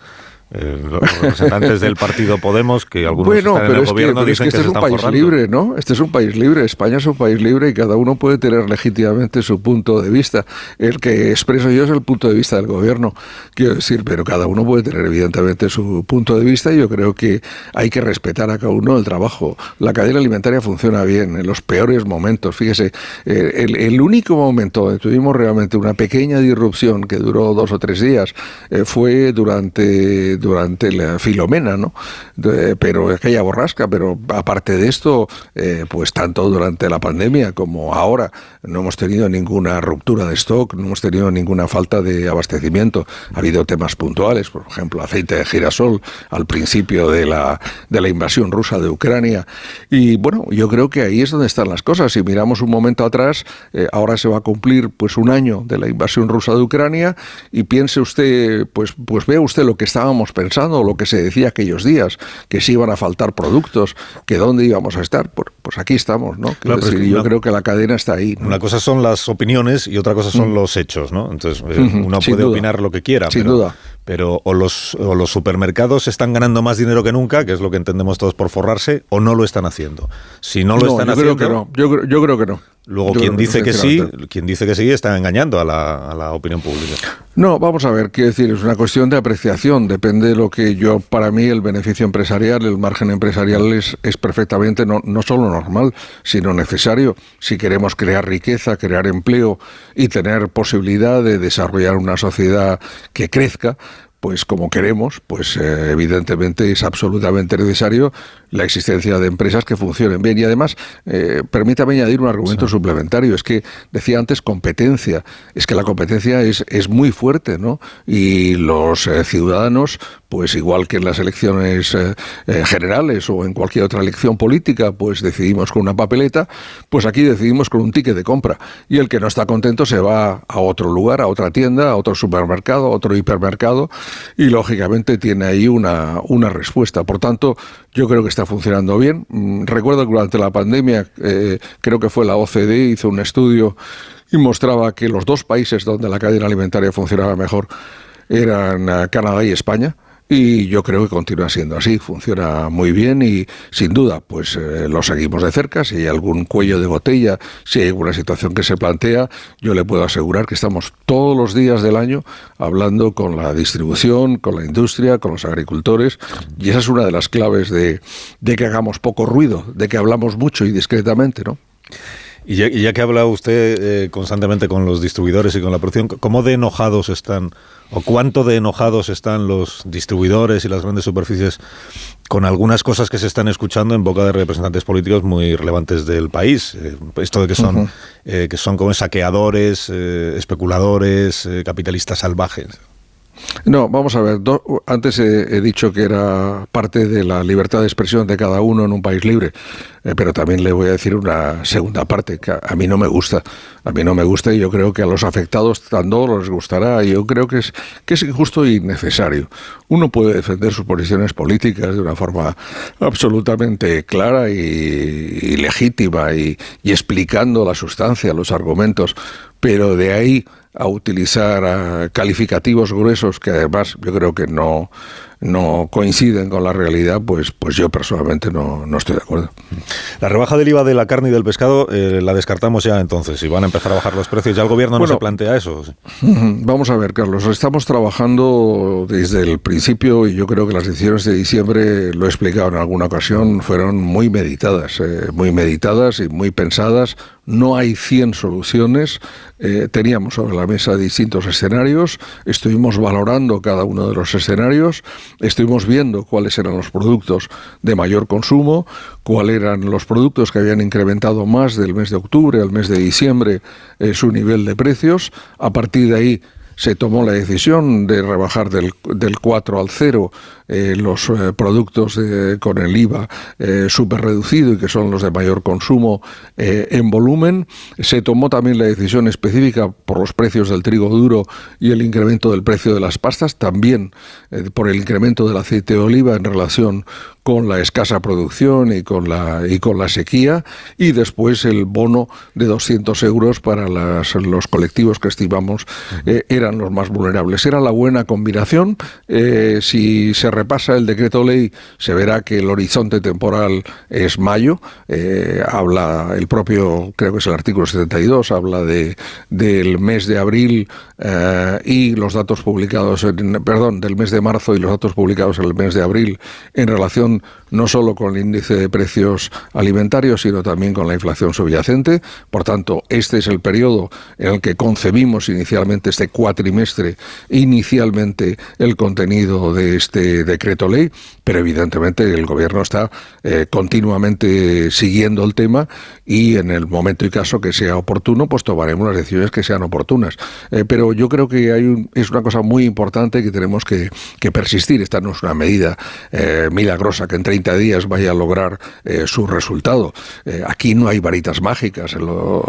eh, los representantes del partido Podemos, que algunos bueno, están pero en el es gobierno, que, dicen es que este que es un país forrando. libre, ¿no? Este es un país libre, España es un país libre y cada uno puede tener legítimamente su punto de vista. El que expreso yo es el punto de vista del gobierno, quiero decir, pero cada uno puede tener evidentemente su punto de vista y yo creo que hay que respetar a cada uno el trabajo. La cadena alimentaria funciona bien en los peores momentos. Fíjese, el, el, único momento donde tuvimos realmente una pequeña disrupción que duró dos o tres días eh, fue durante, durante la Filomena, ¿no? Pero aquella borrasca, pero aparte de esto, eh, pues tanto durante la pandemia como ahora no hemos tenido ninguna ruptura de stock, no hemos tenido ninguna falta de abastecimiento. Ha habido temas puntuales, por ejemplo, aceite de girasol al principio de la, de la invasión rusa de Ucrania. Y bueno, yo creo que ahí es donde están las cosas. Si miramos un momento atrás, eh, ahora se va a cumplir pues un año de la invasión rusa de Ucrania y piense usted, pues, pues vea usted lo que estábamos pensando, lo que se decía aquellos días, que si iban a faltar productos, que dónde íbamos a estar, pues, pues aquí estamos, ¿no? Claro, decir, es que yo una, creo que la cadena está ahí. ¿no? Una cosa son las opiniones y otra cosa son mm. los hechos, ¿no? Entonces, eh, uno Sin puede duda. opinar lo que quiera, Sin pero, duda. pero o los, o los supermercados están ganando más dinero que nunca, que es lo que entendemos todos por forrarse, o no lo están haciendo. Si no lo están yo haciendo... creo que no. Yo, yo creo que no. Luego, Yo quien que dice que sí, quien dice que sí, está engañando a la, a la opinión pública. No, vamos a ver, quiero decir, es una cuestión de apreciación, depende de lo que yo, para mí, el beneficio empresarial, el margen empresarial es, es perfectamente no, no solo normal, sino necesario si queremos crear riqueza, crear empleo y tener posibilidad de desarrollar una sociedad que crezca. Pues como queremos, pues eh, evidentemente es absolutamente necesario la existencia de empresas que funcionen bien. Y además, eh, permítame añadir un argumento sí. suplementario. Es que decía antes competencia. Es que la competencia es, es muy fuerte, ¿no? Y los eh, ciudadanos, pues igual que en las elecciones generales o en cualquier otra elección política, pues decidimos con una papeleta, pues aquí decidimos con un ticket de compra. Y el que no está contento se va a otro lugar, a otra tienda, a otro supermercado, a otro hipermercado y lógicamente tiene ahí una, una respuesta. Por tanto, yo creo que está funcionando bien. Mm, Recuerdo que durante la pandemia, eh, creo que fue la OCDE, hizo un estudio y mostraba que los dos países donde la cadena alimentaria funcionaba mejor eran eh, Canadá y España. Y yo creo que continúa siendo así, funciona muy bien y sin duda, pues eh, lo seguimos de cerca. Si hay algún cuello de botella, si hay alguna situación que se plantea, yo le puedo asegurar que estamos todos los días del año hablando con la distribución, con la industria, con los agricultores. Y esa es una de las claves de, de que hagamos poco ruido, de que hablamos mucho y discretamente, ¿no? Y ya, y ya, que habla usted eh, constantemente con los distribuidores y con la producción, ¿cómo de enojados están o cuánto de enojados están los distribuidores y las grandes superficies con algunas cosas que se están escuchando en boca de representantes políticos muy relevantes del país? Eh, esto de que son, uh -huh. eh, que son como saqueadores, eh, especuladores, eh, capitalistas salvajes. No, vamos a ver. antes he, dicho que era parte de la libertad de expresión de cada uno en un país libre, eh, pero también le voy a decir una segunda parte que a, mí no me gusta. A mí no me gusta y yo creo que a los afectados tanto les gustará. Y yo creo que es que es injusto y innecesario. Uno puede defender sus posiciones políticas de una forma absolutamente clara y, legítima y explicando la sustancia, los argumentos, pero de ahí a utilizar ah, calificativos gruesos que además yo creo que no, no coinciden con la realidad, pues, pues yo personalmente no, no estoy de acuerdo. La rebaja del IVA de la carne y del pescado eh, la descartamos ya entonces, y van a empezar a bajar los precios. ¿Ya el gobierno no se plantea eso? Vamos a ver, Carlos, estamos trabajando desde el principio y yo creo que las decisiones de diciembre, lo he explicado en alguna ocasión, fueron muy meditadas, eh, muy meditadas y muy pensadas no hay 100 soluciones. Eh, teníamos sobre la mesa distintos escenarios, estuvimos valorando cada uno de los escenarios, estuvimos viendo cuáles eran los productos de mayor consumo, cuáles eran los productos que habían incrementado más del mes de octubre al mes de diciembre eh, su nivel de precios. A partir de ahí se tomó la decisión de rebajar del, del 4 al 0 eh, los eh, productos con el IVA eh, súper reducido y que son los de mayor consumo en volumen. Se tomó también la decisión específica por los precios del trigo duro y el incremento del precio de las pastas, también por el incremento del aceite de oliva en relación con la escasa producción y con la, y con la sequía, y después el bono de 200 euros para los colectivos que estimamos eran los más vulnerables. Era la buena combinación. si se repasa el decreto ley se verá que el horizonte temporal es mayo. Eh, habla el propio, creo que es el artículo 72, habla de del mes de abril eh, y los datos publicados, en, perdón, del mes de marzo y los datos publicados en el mes de abril en relación no solo con el índice de precios alimentarios, sino también con la inflación subyacente. Por tanto, este es el periodo en el que concebimos inicialmente este cuatrimestre, inicialmente el contenido de este decreto ley, pero evidentemente el gobierno está eh, continuamente siguiendo el tema y en el momento y caso que sea oportuno, pues tomaremos las decisiones que sean oportunas. Eh, pero yo creo que hay es una cosa muy importante que tenemos que, persistir. Esta no es una medida eh, milagrosa que en 30 días vaya a lograr su resultado. aquí no hay varitas mágicas.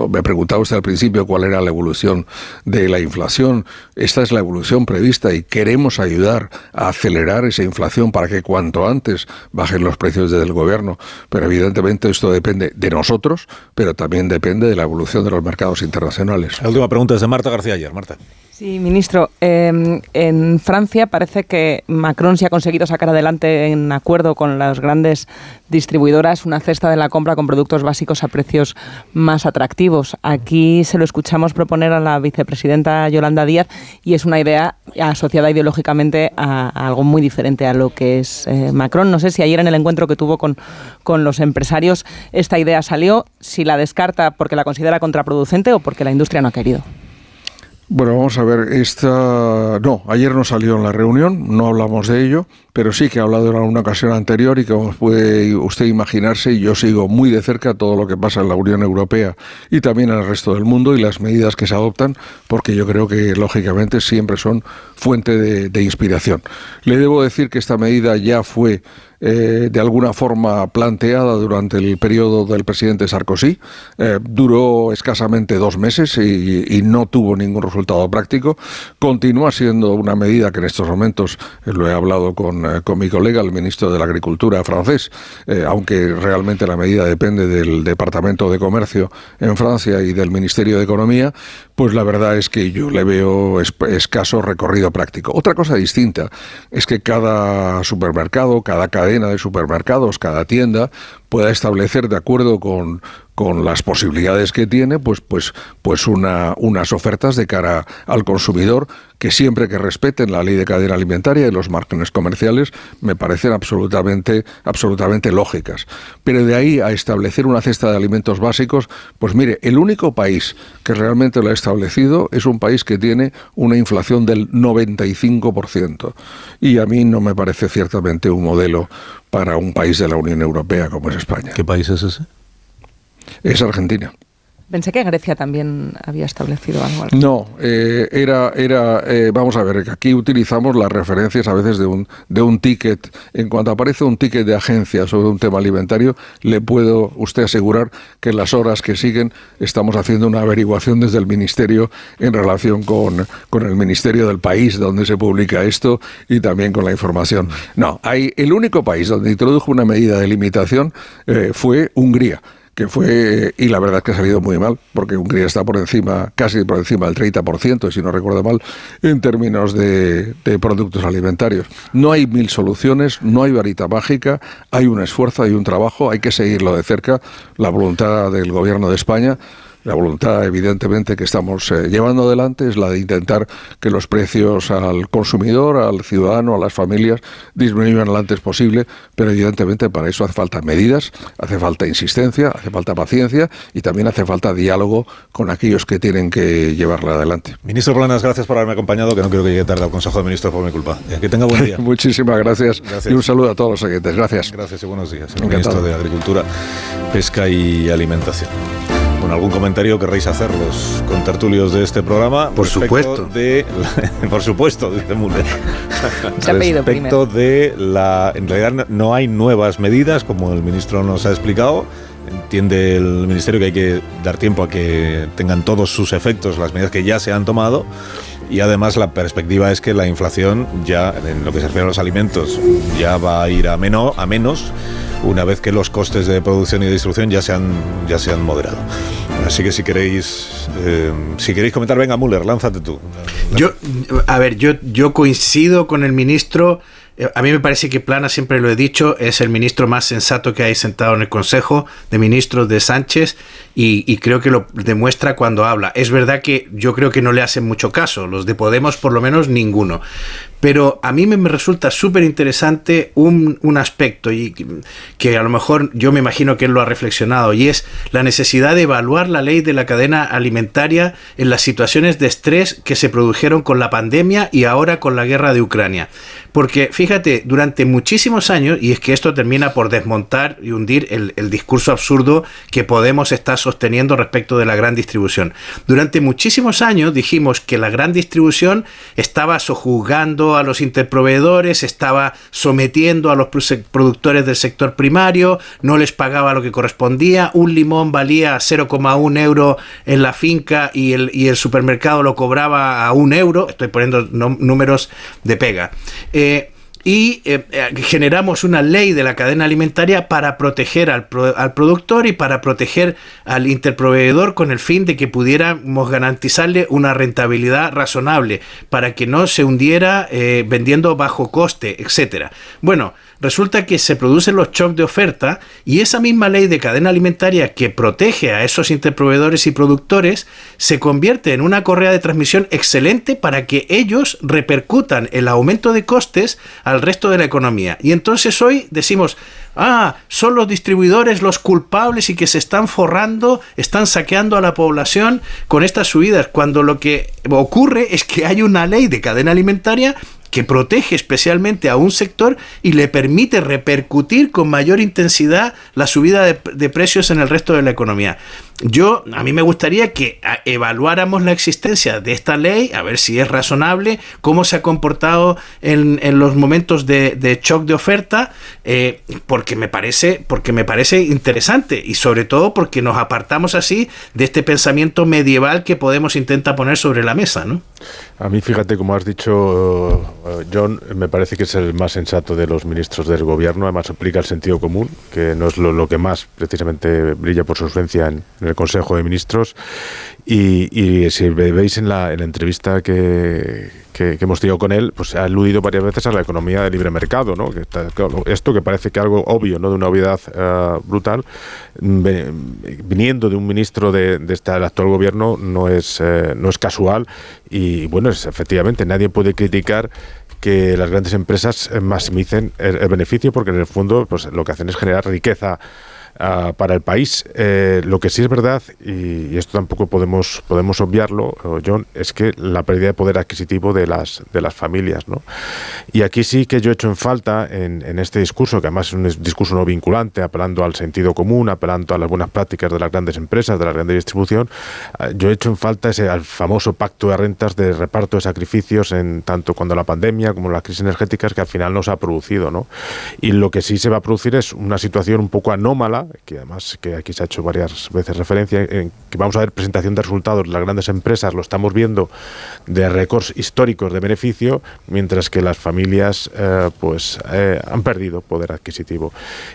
me preguntaba usted al principio cuál era la evolución de la inflación. Esta es la evolución prevista y queremos ayudar a acelerar inflación para que cuanto antes bajen los precios desde el gobierno. Pero evidentemente esto depende de nosotros, pero también depende de la evolución de los mercados internacionales. La última pregunta es de Marta García ayer. Marta. Sí, ministro. Em, en Francia parece que Macron se ha conseguido sacar adelante en acuerdo con las grandes distribuidoras una cesta de la compra con productos básicos a precios más atractivos. Aquí se lo escuchamos proponer a la vicepresidenta Yolanda Díaz y es una idea asociada ideológicamente a, algo muy diferente a lo que es eh, Macron. No sé si ayer en el encuentro que tuvo con, con los empresarios esta idea salió, si la descarta porque la considera contraproducente o porque la industria no ha querido. Bueno, vamos a ver, esta... No, ayer no salió en la reunión, no hablamos de ello, pero sí que he hablado en una ocasión anterior y como puede usted imaginarse, yo sigo muy de cerca todo lo que pasa en la Unión Europea y también en el resto del mundo y las medidas que se adoptan, porque yo creo que lógicamente siempre son fuente de inspiración. Le debo decir que esta medida ya fue eh, de alguna forma planteada durante el periodo del presidente Sarkozy. Eh, duró escasamente dos meses y, no tuvo ningún resultado práctico. Continúa siendo una medida que en estos momentos, eh, lo he hablado con, con, mi colega, el ministro de la Agricultura francés, aunque realmente la medida depende del Departamento de Comercio en Francia y del Ministerio de Economía, pues la verdad es que yo le veo escaso recorrido práctico. Otra cosa distinta es que cada supermercado, cada cadena de supermercados, cada tienda, pueda establecer de acuerdo con, con las posibilidades que tiene, pues, pues, pues una, unas ofertas de cara al consumidor que siempre que respeten la ley de cadena alimentaria y los márgenes comerciales me parecen absolutamente, absolutamente lógicas. Pero de ahí a establecer una cesta de alimentos básicos, pues mire, el único país que realmente lo ha establecido es un país que tiene una inflación del 95%. Y a mí no me parece ciertamente un modelo para un país de la Unión Europea como es España. ¿Qué país es ese? Es Argentina. Pensé que Grecia también había establecido algo. No, eh, era, era eh, vamos a ver, aquí utilizamos las referencias a veces de un, de un ticket. En cuanto aparece un ticket de agencia sobre un tema alimentario, le puedo usted asegurar que en las horas que siguen estamos haciendo una averiguación desde el Ministerio en relación con, con el Ministerio del país donde se publica esto y también con la información. No, hay, el único país donde introdujo una medida de limitación eh, fue Hungría que fue, y la verdad es que ha salido muy mal, porque Hungría está por encima, casi por encima del 30%, si no recuerdo mal, en términos de, de, productos alimentarios. No hay mil soluciones, no hay varita mágica, hay un esfuerzo, hay un trabajo, hay que seguirlo de cerca, la voluntad del gobierno de España la voluntad, evidentemente, que estamos eh, llevando adelante es la de intentar que los precios al consumidor, al ciudadano, a las familias disminuyan lo antes posible, pero evidentemente para eso hace falta medidas, hace falta insistencia, hace falta paciencia y también hace falta diálogo con aquellos que tienen que llevarla adelante. Ministro Planas, gracias por haberme acompañado, que no quiero que llegue tarde al Consejo de Ministros por mi culpa. Y que tenga buen día. Muchísimas gracias, gracias, y un saludo a todos los oyentes. Gracias. Gracias y buenos días. El Ministro de Agricultura, Pesca y Alimentación algún comentario querréis hacer los contertulios de este programa. Por supuesto. De, por supuesto, dice Müller. respecto de la. En realidad no hay nuevas medidas, como el ministro nos ha explicado. Entiende el ministerio que hay que dar tiempo a que tengan todos sus efectos las medidas que ya se han tomado. Y además la perspectiva es que la inflación ya, en lo que se refiere a los alimentos, ya va a ir a, menos a menos una vez que los costes de producción y de distribución ya se han, ya se han moderado. Así que si queréis, eh, si queréis comentar, venga, Müller, lánzate tú. Yo, a ver, yo, yo coincido con el ministro. Eh, a mí me parece que Plana, siempre lo he dicho, es el ministro más sensato que hay sentado en el Consejo de Ministros de Sánchez y, y, creo que lo demuestra cuando habla. Es verdad que yo creo que no le hacen mucho caso, los de Podemos por lo menos ninguno. Pero a mí me, resulta súper interesante un, un, aspecto y que, a lo mejor yo me imagino que él lo ha reflexionado y es la necesidad de evaluar la ley de la cadena alimentaria en las situaciones de estrés que se produjeron con la pandemia y ahora con la guerra de Ucrania. Porque fíjate, durante muchísimos años, y es que esto termina por desmontar y hundir el, el discurso absurdo que Podemos está sosteniendo respecto de la gran distribución. Durante muchísimos años dijimos que la gran distribución estaba sojuzgando a los interproveedores, estaba sometiendo a los productores del sector primario, no les pagaba lo que correspondía, un limón valía 0,1 euro en la finca y el, y el, supermercado lo cobraba a un euro, estoy poniendo números de pega. Eh, y eh, generamos una ley de la cadena alimentaria para proteger al, pro, al, productor y para proteger al interproveedor con el fin de que pudiéramos garantizarle una rentabilidad razonable para que no se hundiera eh, vendiendo bajo coste, etcétera. Bueno, resulta que se producen los shocks de oferta y esa misma ley de cadena alimentaria que protege a esos interproveedores y productores se convierte en una correa de transmisión excelente para que ellos repercutan el aumento de costes al resto de la economía. Y entonces hoy decimos, ah, son los distribuidores los culpables y que se están forrando, están saqueando a la población con estas subidas, cuando lo que ocurre es que hay una ley de cadena alimentaria que protege especialmente a un sector y le permite repercutir con mayor intensidad la subida de, precios en el resto de la economía. Yo, a mí me gustaría que evaluáramos la existencia de esta ley, a ver si es razonable, cómo se ha comportado en, en los momentos de, de, shock de oferta, eh, porque, me parece, porque me parece interesante y sobre todo porque nos apartamos así de este pensamiento medieval que Podemos intenta poner sobre la mesa. ¿no? A mí, fíjate, como has dicho, uh, John, me parece que es el más sensato de los ministros del gobierno, además aplica el sentido común, que no es lo, lo que más precisamente brilla por su ausencia en, en el Consejo de Ministros. Y, y si veis en la, en la entrevista que, que, hemos tenido con él, pues ha aludido varias veces a la economía de libre mercado, ¿no? Que está, claro, esto que parece que algo obvio, ¿no? De una obviedad uh, brutal, viniendo de un ministro de, de este del actual gobierno, no es, uh, no es casual. Y bueno, es, efectivamente, nadie puede criticar que las grandes empresas maximicen el, el beneficio porque en el fondo pues, lo que hacen es generar riqueza ah, para el país. Eh, lo que sí es verdad, y, esto tampoco podemos, podemos obviarlo, John, es que la pérdida de poder adquisitivo de las, de las familias. ¿no? Y aquí sí que yo he hecho en falta en, en este discurso, que además es un discurso no vinculante, apelando al sentido común, apelando a las buenas prácticas de las grandes empresas, de la grande distribución, ah, yo he hecho en falta ese al famoso pacto de rentas de reparto de sacrificios en tanto cuando la pandemia como la crisis energéticas que al final nos ha producido, ¿no? Y lo que sí se va a producir es una situación un poco anómala, que además que aquí se ha hecho varias veces referencia, en que vamos a ver presentación de resultados las grandes empresas, lo estamos viendo de récords históricos de beneficio, mientras que las familias eh, pues eh, han perdido poder adquisitivo.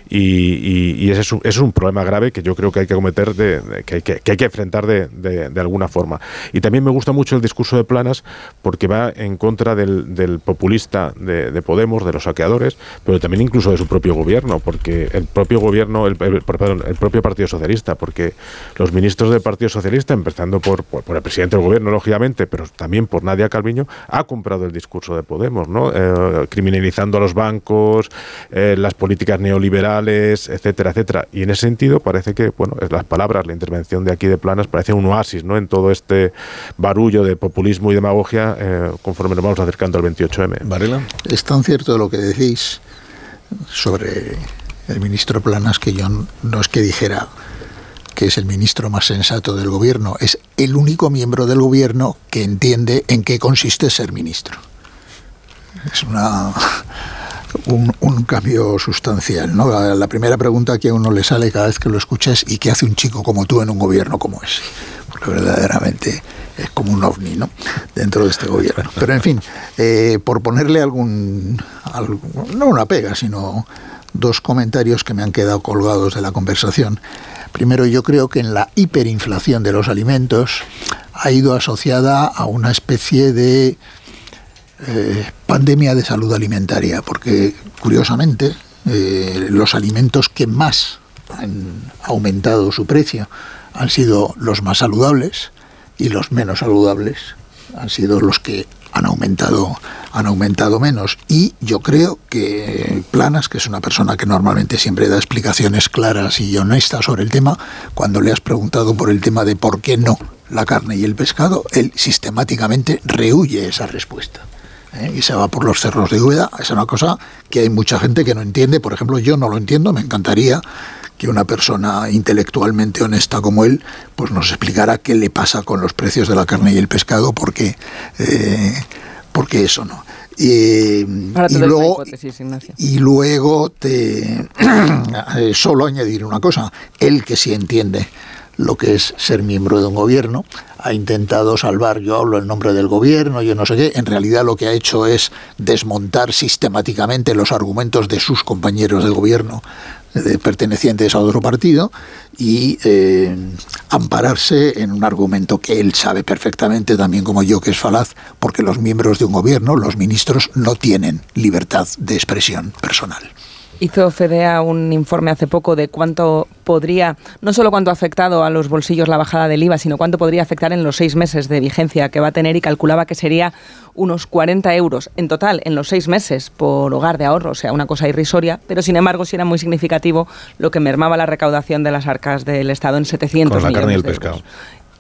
Y, ese es un, problema grave que yo creo que hay que cometer, de, que, hay que, hay que, enfrentar de, de, alguna forma. Y también me gusta mucho el discurso de Planas porque va en contra del, populista de, Podemos, de los saqueadores, pero también incluso de su propio gobierno, porque el propio gobierno, el, el propio Partido Socialista, porque los ministros del Partido Socialista, empezando por, por, el presidente del gobierno, lógicamente, pero también por Nadia Calviño, ha comprado el discurso de Podemos, ¿no? Eh, criminalizando a los bancos, eh, las políticas neoliberales, etcétera, etcétera. Y en ese sentido parece que, bueno, las palabras, la intervención de aquí de Planas parece un oasis, ¿no? En todo este barullo de populismo y demagogia eh, conforme nos vamos acercando al 28M. Varela. Es tan cierto lo que decís sobre el ministro Planas que yo no es que dijera que es el ministro más sensato del gobierno, es el único miembro del gobierno que entiende en qué consiste ser ministro. Es una, un, cambio sustancial. ¿no? La, primera pregunta que a uno le sale cada vez que lo escucha es ¿y qué hace un chico como tú en un gobierno como ese? Porque verdaderamente es como un ovni ¿no? dentro de este gobierno. Pero en fin, eh, por ponerle algún, no una pega, sino dos comentarios que me han quedado colgados de la conversación. Primero, yo creo que en la hiperinflación de los alimentos ha ido asociada a una especie de eh, pandemia de salud alimentaria, porque curiosamente eh, los alimentos que más han aumentado su precio han sido los más saludables y los menos saludables han sido los que han aumentado han aumentado menos. Y yo creo que Planas que es una persona que normalmente siempre da explicaciones claras y honestas sobre el tema cuando le has preguntado por el tema de por qué no la carne y el pescado él sistemáticamente rehuye esa respuesta ¿eh? y se va por los cerros de Úbeda. Es una cosa que hay mucha gente que no entiende. Por ejemplo yo no lo entiendo. Me encantaría que una persona intelectualmente honesta como él pues nos explicara qué le pasa con los precios de la carne y el pescado porque eh, porque eso no y, luego, y luego te eh, solo añadir una cosa. Él que sí entiende lo que es ser miembro de un gobierno, ha intentado salvar, yo hablo en nombre del gobierno, yo no sé qué, en realidad lo que ha hecho es desmontar sistemáticamente los argumentos de sus compañeros de gobierno pertenecientes a otro partido y eh, ampararse en un argumento que él sabe perfectamente, también como yo, que es falaz, porque los miembros de un gobierno, los ministros, no tienen libertad de expresión personal. Hizo FEDEA un informe hace poco de cuánto podría, no solo cuánto ha afectado a los bolsillos la bajada del IVA, sino cuánto podría afectar en los seis meses de vigencia que va a tener y calculaba que sería unos 40 euros en total en los seis meses por hogar de ahorro, o sea, una cosa irrisoria, pero sin embargo sí era muy significativo lo que mermaba la recaudación de las arcas del Estado en 700 Con la carne y el pescado.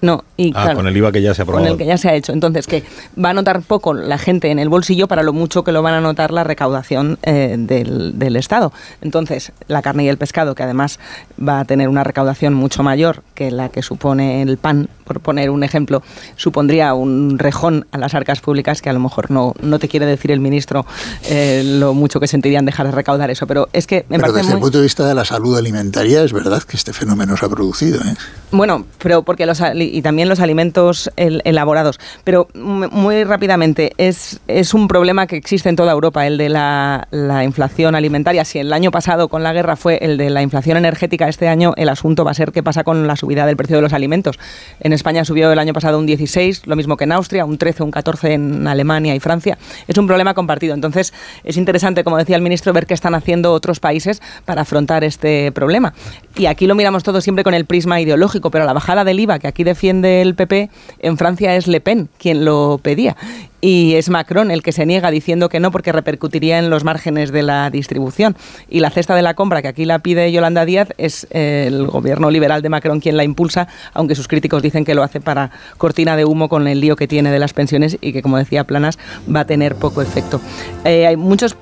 No, y ah, con el IVA que ya se ha aprobado. Con el que ya se ha hecho. Entonces, que va a notar poco la gente en el bolsillo para lo mucho que lo van a notar la recaudación eh, del, del, Estado. Entonces, la carne y el pescado, que además va a tener una recaudación mucho mayor que la que supone el pan, por poner un ejemplo, supondría un rejón a las arcas públicas que a lo mejor no, no te quiere decir el ministro eh, lo mucho que sentirían dejar de recaudar eso. Pero es que me pero desde el punto de vista de la salud alimentaria, es verdad que este fenómeno se ha producido. ¿eh? Bueno, pero porque los y también los alimentos elaborados. Pero muy rápidamente, es, es un problema que existe en toda Europa, el de la, la, inflación alimentaria. Si el año pasado con la guerra fue el de la inflación energética, este año el asunto va a ser qué pasa con la subida del precio de los alimentos. En España subió el año pasado un 16, lo mismo que en Austria, un 13, un 14 en Alemania y Francia. Es un problema compartido. Entonces, es interesante, como decía el ministro, ver qué están haciendo otros países para afrontar este problema. Y aquí lo miramos todo siempre con el prisma ideológico, pero la bajada del IVA que aquí defiende el PP, en Francia es Le Pen quien lo pedía y es Macron el que se niega diciendo que no porque repercutiría en los márgenes de la distribución. Y la cesta de la compra que aquí la pide Yolanda Díaz es eh, el gobierno liberal de Macron quien la impulsa, aunque sus críticos dicen que lo hace para cortina de humo con el lío que tiene de las pensiones y que, como decía Planas, va a tener poco efecto. Eh, muchos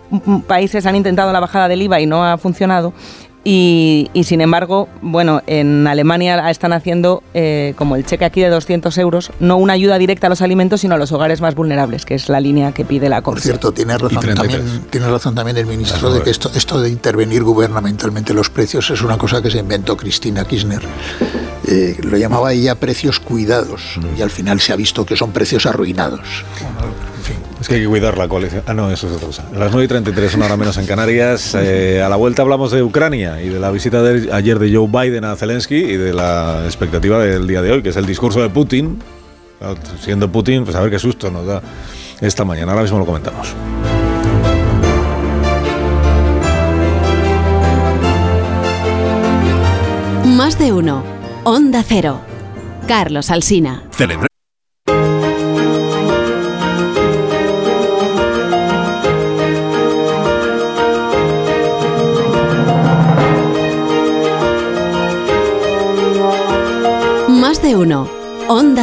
países han intentado la bajada del IVA y no ha funcionado. Y, sin embargo, bueno, en Alemania están haciendo eh, como el cheque aquí de 200 euros, no una ayuda directa a los alimentos, sino a los hogares más vulnerables, que es la línea que pide la Comisión. Por cierto, tiene razón, también, tiene razón también el ministro de que esto, esto de intervenir gubernamentalmente los precios es una cosa que se inventó Cristina Kirchner. Eh, lo llamaba ella precios cuidados y al final se ha visto que son precios arruinados. Es que hay que cuidar la coalición. Ah, no, eso es otra cosa. A las 9 y 33, una hora menos en Canarias. Eh, a la vuelta hablamos de Ucrania y de la visita de ayer de Joe Biden a Zelensky y de la expectativa del día de hoy, que es el discurso de Putin. Siendo Putin, pues a ver qué susto nos da esta mañana. Ahora mismo lo comentamos. Más de uno. Onda Cero. Carlos Alsina. Celebra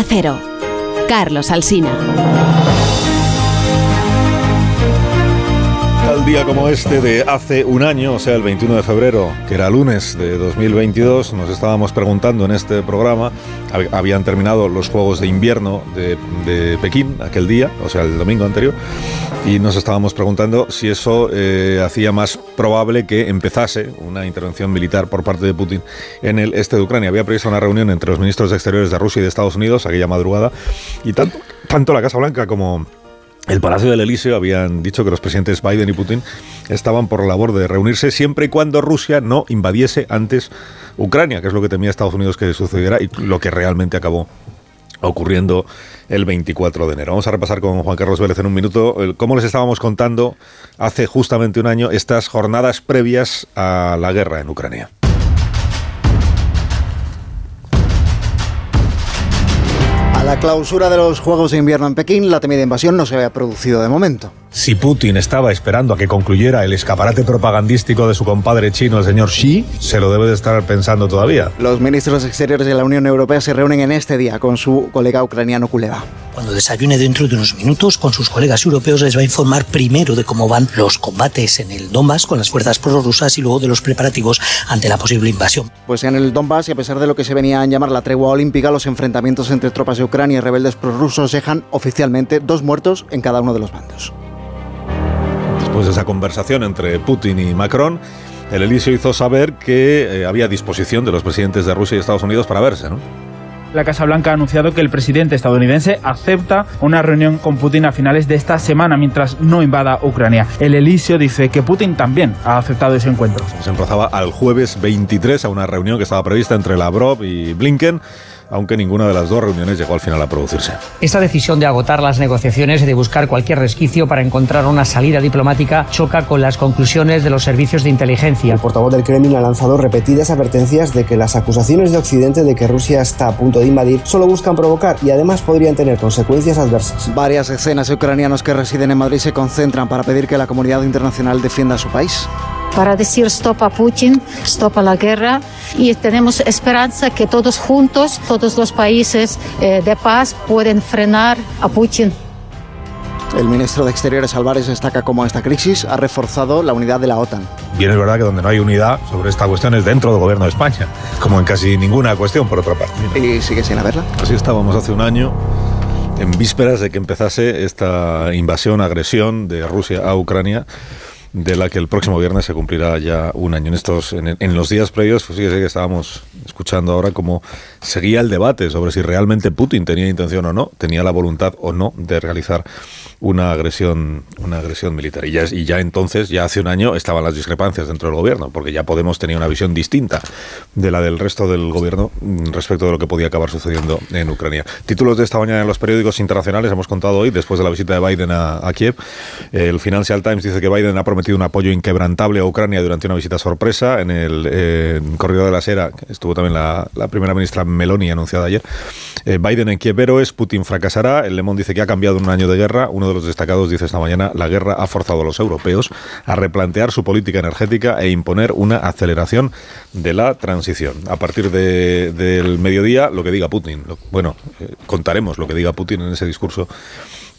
Cero. Carlos Alsina. Tal día como este de hace un año, o sea, el 21 de febrero, que era lunes de 2022, nos estábamos preguntando en este programa, habían terminado los Juegos de Invierno de, de Pekín aquel día, o sea, el domingo anterior, y nos estábamos preguntando si eso eh, hacía más probable que empezase una intervención militar por parte de Putin en el este de Ucrania. Había previsto una reunión entre los ministros de Exteriores de Rusia y de Estados Unidos aquella madrugada, y tanto, tanto la Casa Blanca como el Palacio del Elíseo habían dicho que los presidentes Biden y Putin estaban por la labor de reunirse siempre y cuando Rusia no invadiese antes Ucrania, que es lo que temía Estados Unidos que sucediera y lo que realmente acabó ocurriendo el 24 de enero. Vamos a repasar con Juan Carlos Vélez en un minuto cómo les estábamos contando hace justamente un año estas jornadas previas a la guerra en Ucrania. La clausura de los Juegos de Invierno en Pekín, la temida invasión no se había producido de momento. Si Putin estaba esperando a que concluyera el escaparate propagandístico de su compadre chino, el señor Xi, se lo debe de estar pensando todavía. Los ministros exteriores de la Unión Europea se reúnen en este día con su colega ucraniano Kuleva. Cuando desayune dentro de unos minutos con sus colegas europeos les va a informar primero de cómo van los combates en el Donbass con las fuerzas prorrusas y luego de los preparativos ante la posible invasión. Pues en el Donbass y a pesar de lo que se venía a llamar la tregua olímpica, los enfrentamientos entre tropas de Ucrania y rebeldes prorrusos dejan oficialmente dos muertos en cada uno de los bandos. Después de esa conversación entre Putin y Macron, el Elíseo hizo saber que eh, había disposición de los presidentes de Rusia y Estados Unidos para verse, ¿no? La Casa Blanca ha anunciado que el presidente estadounidense acepta una reunión con Putin a finales de esta semana mientras no invada Ucrania. El Elíseo dice que Putin también ha aceptado ese encuentro. Se emplazaba al jueves 23 a una reunión que estaba prevista entre Lavrov y Blinken aunque ninguna de las dos reuniones llegó al final a producirse. Esta decisión de agotar las negociaciones y de buscar cualquier resquicio para encontrar una salida diplomática choca con las conclusiones de los servicios de inteligencia. El portavoz del Kremlin ha lanzado repetidas advertencias de que las acusaciones de Occidente de que Rusia está a punto de invadir solo buscan provocar y además podrían tener consecuencias adversas. Varias escenas de ucranianos que residen en Madrid se concentran para pedir que la comunidad internacional defienda a su país para decir stop a Putin, stop a la guerra y tenemos esperanza que todos juntos, todos los países eh, de paz pueden frenar a Putin. El ministro de Exteriores Álvarez destaca cómo esta crisis ha reforzado la unidad de la OTAN. Bien, es verdad que donde no hay unidad sobre esta cuestión es dentro del gobierno de España, como en casi ninguna cuestión, por otra parte. ¿Y sigue sin haberla? Así estábamos hace un año, en vísperas de que empezase esta invasión, agresión de Rusia a Ucrania de la que el próximo viernes se cumplirá ya un año. En estos, en, los días previos, pues fíjese que estábamos escuchando ahora cómo seguía el debate sobre si realmente Putin tenía intención o no, tenía la voluntad o no de realizar una agresión, una agresión militar. Y ya, y ya entonces, ya hace un año, estaban las discrepancias dentro del gobierno, porque ya Podemos tenía una visión distinta de la del resto del gobierno mm, respecto de lo que podía acabar sucediendo en Ucrania. Títulos de esta mañana en los periódicos internacionales hemos contado hoy, después de la visita de Biden a, Kiev. El Financial Times dice que Biden ha prometido un apoyo inquebrantable a Ucrania durante una visita sorpresa en el corredor de la Sera. Estuvo también la, primera ministra Meloni anunciada ayer. Eh, Biden en Kiev es Putin fracasará. El Le Monde dice que ha cambiado un año de guerra. Uno de los destacados dice esta mañana, la guerra ha forzado a los europeos a replantear su política energética e imponer una aceleración de la transición. A partir del mediodía, lo que diga Putin. Bueno, eh, contaremos lo que diga Putin en ese discurso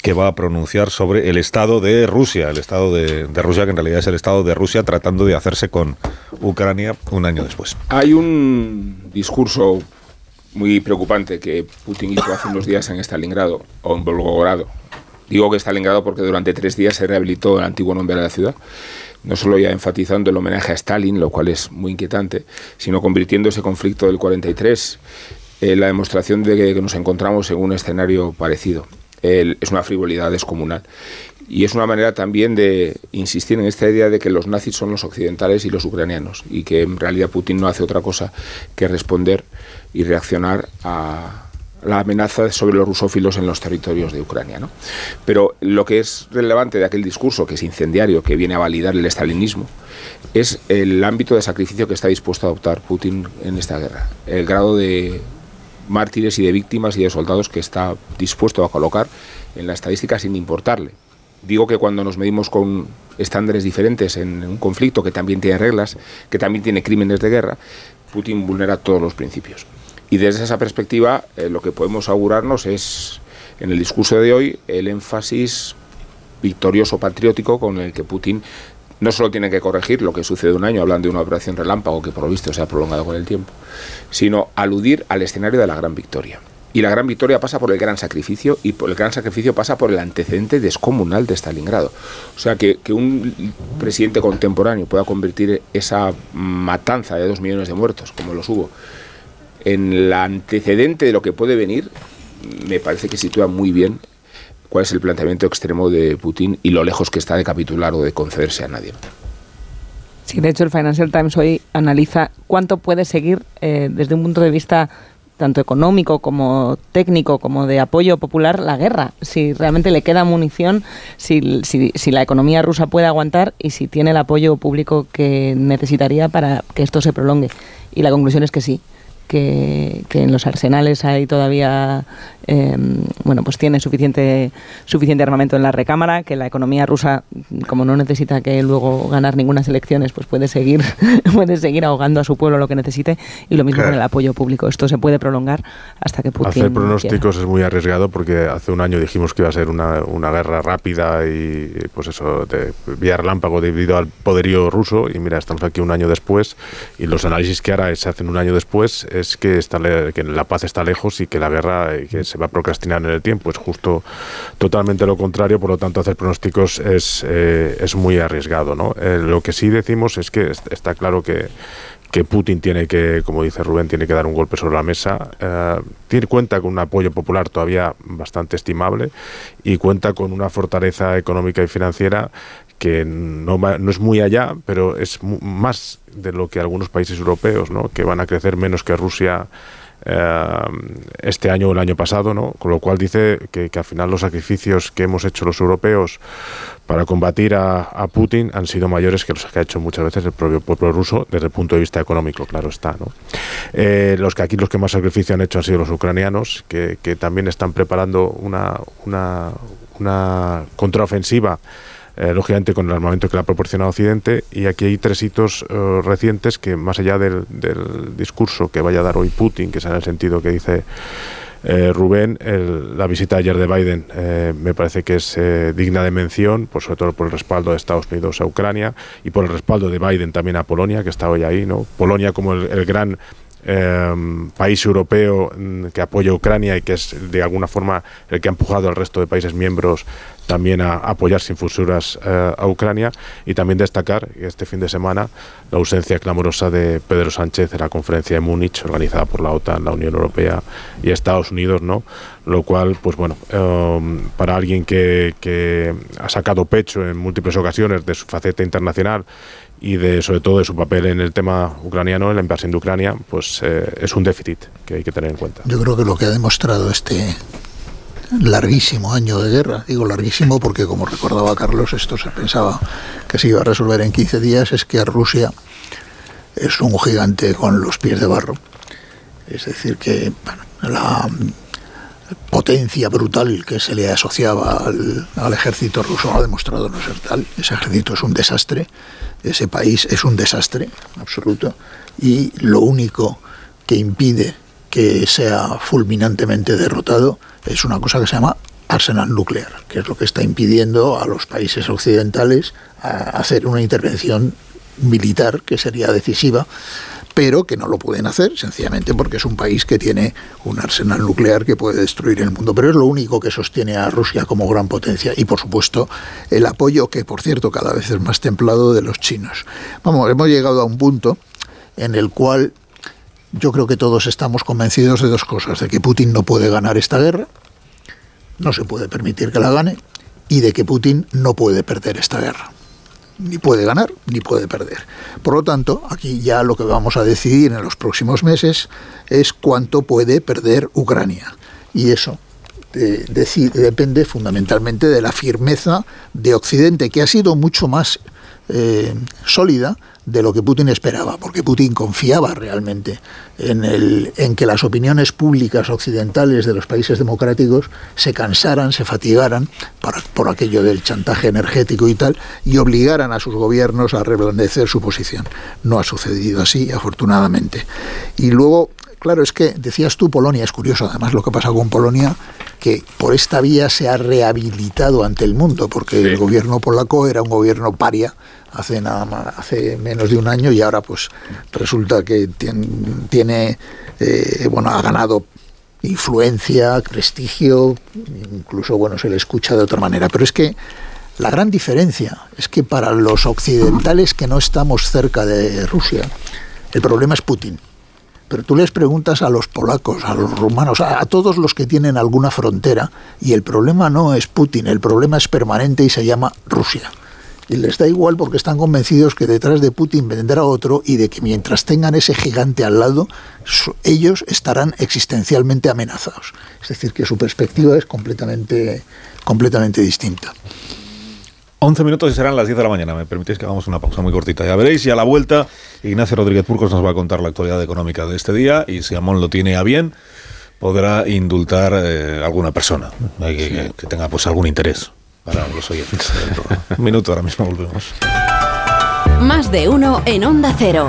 que va a pronunciar sobre el estado de Rusia, el estado de, Rusia que en realidad es el estado de Rusia tratando de hacerse con Ucrania un año después. Hay un discurso muy preocupante que Putin hizo hace unos días en Stalingrado o en Volgogrado. Digo que Stalingrado porque durante tres días se rehabilitó el antiguo nombre de la ciudad no solo ya enfatizando el homenaje a Stalin, lo cual es muy inquietante, sino convirtiendo ese conflicto del 43 en la demostración de que nos encontramos en un escenario parecido es una frivolidad descomunal. Y es una manera también de insistir en esta idea de que los nazis son los occidentales y los ucranianos, y que en realidad Putin no hace otra cosa que responder y reaccionar a la amenaza sobre los rusófilos en los territorios de Ucrania. ¿no? Pero lo que es relevante de aquel discurso, que es incendiario, que viene a validar el estalinismo, es el ámbito de sacrificio que está dispuesto a adoptar Putin en esta guerra, el grado de mártires y de víctimas y de soldados que está dispuesto a colocar en la estadística sin importarle. Digo que cuando nos medimos con estándares diferentes en un conflicto que también tiene reglas, que también tiene crímenes de guerra, Putin vulnera todos los principios. Y desde esa perspectiva, eh, lo que podemos augurarnos es, en el discurso de hoy, el énfasis victorioso patriótico con el que Putin no solo tiene que corregir lo que sucede un año, hablando de una operación relámpago que por lo visto se ha prolongado con el tiempo, sino aludir al escenario de la gran victoria. Y la gran victoria pasa por el gran sacrificio y por el gran sacrificio pasa por el antecedente descomunal de Stalingrado. O sea, que, que un presidente contemporáneo pueda convertir esa matanza de dos millones de muertos, como los hubo, en el antecedente de lo que puede venir, me parece que sitúa muy bien cuál es el planteamiento extremo de Putin y lo lejos que está de capitular o de concederse a nadie. Sí, de hecho el Financial Times hoy analiza cuánto puede seguir eh, desde un punto de vista tanto económico como técnico, como de apoyo popular, la guerra. Si realmente le queda munición, si, la economía rusa puede aguantar y si tiene el apoyo público que necesitaría para que esto se prolongue. Y la conclusión es que sí que, en los arsenales hay todavía, em, bueno, pues tiene suficiente, suficiente armamento en la recámara, que la economía rusa, como no necesita que luego ganar ninguna elecciones, pues puede seguir, puede seguir ahogando a su pueblo lo que necesite, y lo mismo con el apoyo público. Esto se puede prolongar hasta que Putin Hacer pronósticos es muy arriesgado porque hace un año dijimos que iba a ser una, una guerra rápida y pues eso, de vía relámpago debido al poderío ruso, y mira, estamos aquí un año después, y los análisis que ahora se hacen un año después es que, está, que la paz está lejos y que la guerra eh, que se va a procrastinar en el tiempo. Es justo totalmente lo contrario, por lo tanto hacer pronósticos es, eh, es muy arriesgado. ¿no? Eh, lo que sí decimos es que está claro que que Putin tiene que, como dice Rubén, tiene que dar un golpe sobre la mesa. tiene cuenta con un apoyo popular todavía bastante estimable y cuenta con una fortaleza económica y financiera que no, es muy allá, pero es más de lo que algunos países europeos, ¿no? que van a crecer menos que Rusia eh, este año o el año pasado, ¿no? con lo cual dice que, al final los sacrificios que hemos hecho los europeos para combatir a, Putin han sido mayores que los que ha hecho muchas veces el propio pueblo ruso desde el punto de vista económico, claro está. ¿no? Eh, los que aquí los que más sacrificio han hecho han sido los ucranianos, que, también están preparando una, una contraofensiva eh, lógicamente con el armamento que le ha proporcionado Occidente. Y aquí hay tres hitos eh, recientes que, más allá del, discurso que vaya a dar hoy Putin, que es en el sentido que dice eh, Rubén, la visita ayer de Biden me parece que es digna de mención, por, sobre todo por el respaldo de Estados Unidos a Ucrania y por el respaldo de Biden también a Polonia, que está hoy ahí. ¿no? Polonia como el gran eh, país europeo mm, que apoya a Ucrania y que es de alguna forma el que ha empujado al resto de países miembros también a, apoyar sin fusuras eh, a Ucrania y también destacar este fin de semana la ausencia clamorosa de Pedro Sánchez en la conferencia de Múnich organizada por la OTAN, la Unión Europea y Estados Unidos, ¿no? Lo cual, pues bueno, eh, para alguien que, que ha sacado pecho en múltiples ocasiones de su faceta internacional y de sobre todo de su papel en el tema ucraniano, en la invasión de Ucrania, pues eh, es un déficit que hay que tener en cuenta. Yo creo que lo que ha demostrado este larguísimo año de guerra, digo larguísimo porque como recordaba Carlos, esto se pensaba que se iba a resolver en 15 días, es que Rusia es un gigante con los pies de barro. Es decir, que la potencia brutal que se le asociaba al, al, ejército ruso ha demostrado no ser tal. Ese ejército es un desastre, ese país es un desastre absoluto y lo único que impide que sea fulminantemente derrotado es una cosa que se llama arsenal nuclear, que es lo que está impidiendo a los países occidentales hacer una intervención militar que sería decisiva, pero que no lo pueden hacer sencillamente porque es un país que tiene un arsenal nuclear que puede destruir el mundo. Pero es lo único que sostiene a Rusia como gran potencia y, por supuesto, el apoyo, que por cierto cada vez es más templado, de los chinos. Vamos, hemos llegado a un punto en el cual yo creo que todos estamos convencidos de dos cosas, de que Putin no puede ganar esta guerra, no se puede permitir que la gane, y de que Putin no puede perder esta guerra ni puede ganar ni puede perder. Por lo tanto, aquí ya lo que vamos a decidir en los próximos meses es cuánto puede perder Ucrania. Y eso eh, depende fundamentalmente de la firmeza de Occidente, que ha sido mucho más eh, sólida de lo que Putin esperaba, porque Putin confiaba realmente en, el, en que las opiniones públicas occidentales de los países democráticos se cansaran, se fatigaran por, por aquello del chantaje energético y tal, y obligaran a sus gobiernos a reblandecer su posición. No ha sucedido así, afortunadamente. Y luego Claro, es que decías tú Polonia, es curioso además lo que pasa con Polonia, que por esta vía se ha rehabilitado ante el mundo, porque el gobierno polaco era un gobierno paria hace nada más, hace menos de un año y ahora pues resulta que tiene, tiene eh, bueno, ha ganado influencia, prestigio, incluso bueno, se le escucha de otra manera, pero es que la gran diferencia es que para los occidentales que no estamos cerca de Rusia, el problema es Putin. Pero tú les preguntas a los polacos, a los rumanos, a, a, todos los que tienen alguna frontera, y el problema no es Putin, el problema es permanente y se llama Rusia. Y les da igual porque están convencidos que detrás de Putin vendrá otro y de que mientras tengan ese gigante al lado, ellos estarán existencialmente amenazados. Es decir, que su perspectiva es completamente, completamente distinta. 11 minutos y serán las 10 de la mañana. Me permitís que hagamos una pausa muy cortita. Ya veréis, y a la vuelta, Ignacio Rodríguez Purcos nos va a contar la actualidad económica de este día y si Amón lo tiene a bien, podrá indultar eh, alguna persona eh, que, que, tenga pues algún interés para los oyentes. Un minuto, ahora mismo volvemos. Más de uno en Onda Cero.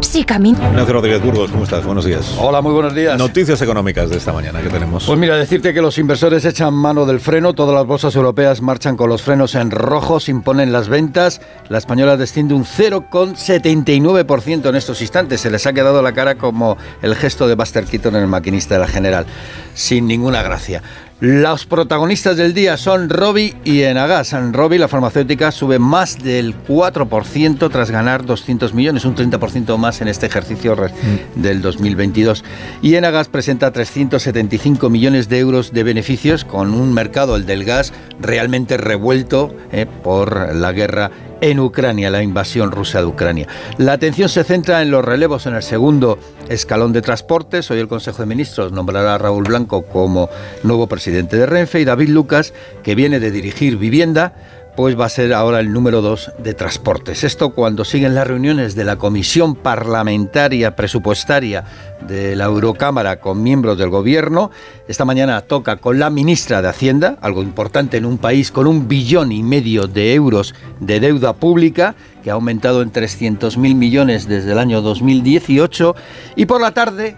Sí, camino. Ignacio Rodríguez Burgos, ¿cómo estás? Buenos días. Hola, muy buenos días. Noticias económicas de esta mañana que tenemos. Pues mira, decirte que los inversores echan mano del freno, todas las bolsas europeas marchan con los frenos en rojo, se imponen las ventas. La española desciende un 0,79% en estos instantes. Se les ha quedado la cara como el gesto de Buster Keaton en el maquinista de la General. Sin ninguna gracia. Los protagonistas del día son Robi y Enagas. En Robi, la farmacéutica sube más del 4% tras ganar 200 millones, un 30% más en este ejercicio mm. del 2022. Y Enagas presenta 375 millones de euros de beneficios con un mercado, el del gas, realmente revuelto eh, por la guerra en Ucrania, la invasión rusa de Ucrania. La atención se centra en los relevos en el segundo escalón de transportes. Hoy el Consejo de Ministros nombrará a Raúl Blanco como nuevo presidente de Renfe y David Lucas, que viene de dirigir vivienda, pues va a ser ahora el número dos de transportes. Esto cuando siguen las reuniones de la Comisión Parlamentaria Presupuestaria de la Eurocámara con miembros del Gobierno. Esta mañana toca con la ministra de Hacienda, algo importante en un país con un billón y medio de euros de deuda pública, que ha aumentado en 300.000 millones desde el año 2018. Y por la tarde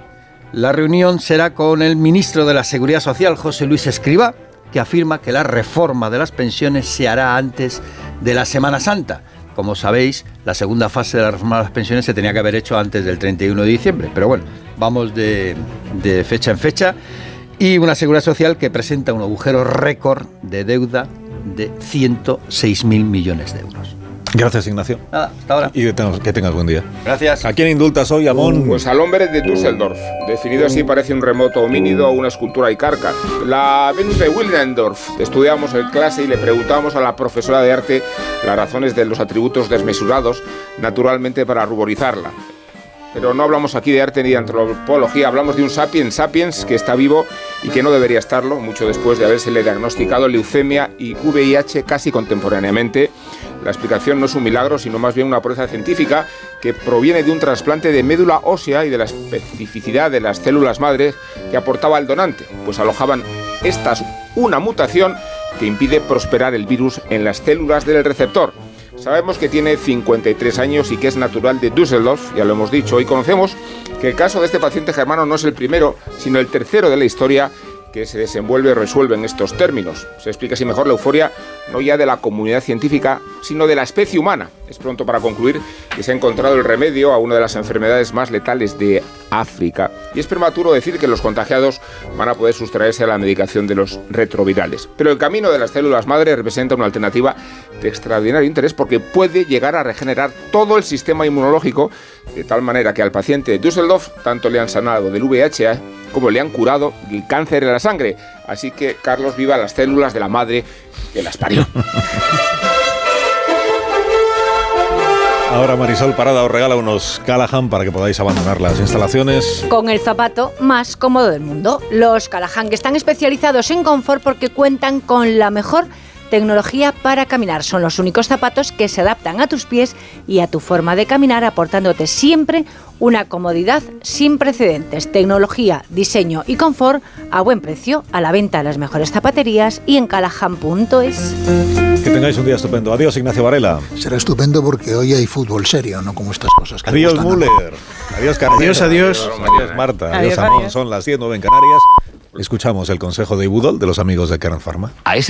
la reunión será con el ministro de la Seguridad Social, José Luis Escriba, que afirma que la reforma de las pensiones se hará antes de la Semana Santa. como sabéis, la segunda fase de la reforma de las pensiones se tenía que haber hecho antes del 31 de diciembre. Pero bueno, vamos de, de fecha en fecha. Y una seguridad social que presenta un agujero récord de deuda de 106.000 millones de euros. Gracias, Ignacio. Nada, hasta ahora. Y que tengas, que tengas buen día. Gracias. ¿A quién indultas hoy, Amón? Pues al hombre de Düsseldorf. Definido así parece un remoto homínido o una escultura icarca. La Venus de Willendorf. Estudiamos el clase y le preguntamos a la profesora de arte las razones de los atributos desmesurados, naturalmente para ruborizarla. Pero no hablamos aquí de arte ni de antropología, hablamos de un sapiens sapiens que está vivo y que no debería estarlo, mucho después de habérsele diagnosticado leucemia y VIH casi contemporáneamente. La explicación no es un milagro, sino más bien una prueba científica que proviene de un trasplante de médula ósea y de la especificidad de las células madres que aportaba el donante, pues alojaban estas una mutación que impide prosperar el virus en las células del receptor. Sabemos que tiene 53 años y que es natural de Düsseldorf, ya lo hemos dicho. Hoy conocemos que el caso de este paciente germano no es el primero, sino el tercero de la historia que se desenvuelve y resuelve en estos términos. Se explica así mejor la euforia no ya de la comunidad científica, sino de la especie humana. Es pronto para concluir que se ha encontrado el remedio a una de las enfermedades más letales de África. Y es prematuro decir que los contagiados van a poder sustraerse a la medicación de los retrovirales. Pero el camino de las células madre representa una alternativa de extraordinario interés porque puede llegar a regenerar todo el sistema inmunológico de tal manera que al paciente de Düsseldorf tanto le han sanado del VIH como le han curado el cáncer de la sangre. Así que Carlos viva las células de la madre que las parió. Ahora Marisol Parada os regala unos Callahan para que podáis abandonar las instalaciones. Con el zapato más cómodo del mundo. Los Callahan, que están especializados en confort porque cuentan con la mejor tecnología para caminar. Son los únicos zapatos que se adaptan a tus pies y a tu forma de caminar, aportándote siempre una comodidad sin precedentes. Tecnología, diseño y confort a buen precio, a la venta de las mejores zapaterías y en callahan.es. Que tengáis un día estupendo. Adiós, Ignacio Varela. Será estupendo porque hoy hay fútbol serio, no como estas cosas. Que Adiós. Müller. Adiós, Carmen. Adiós, adiós. Adiós, Marta. Adiós, Adiós, Amón. Son las 10, 9 en Canarias. Escuchamos el consejo de Ibudol de los amigos de Kern Pharma. A ese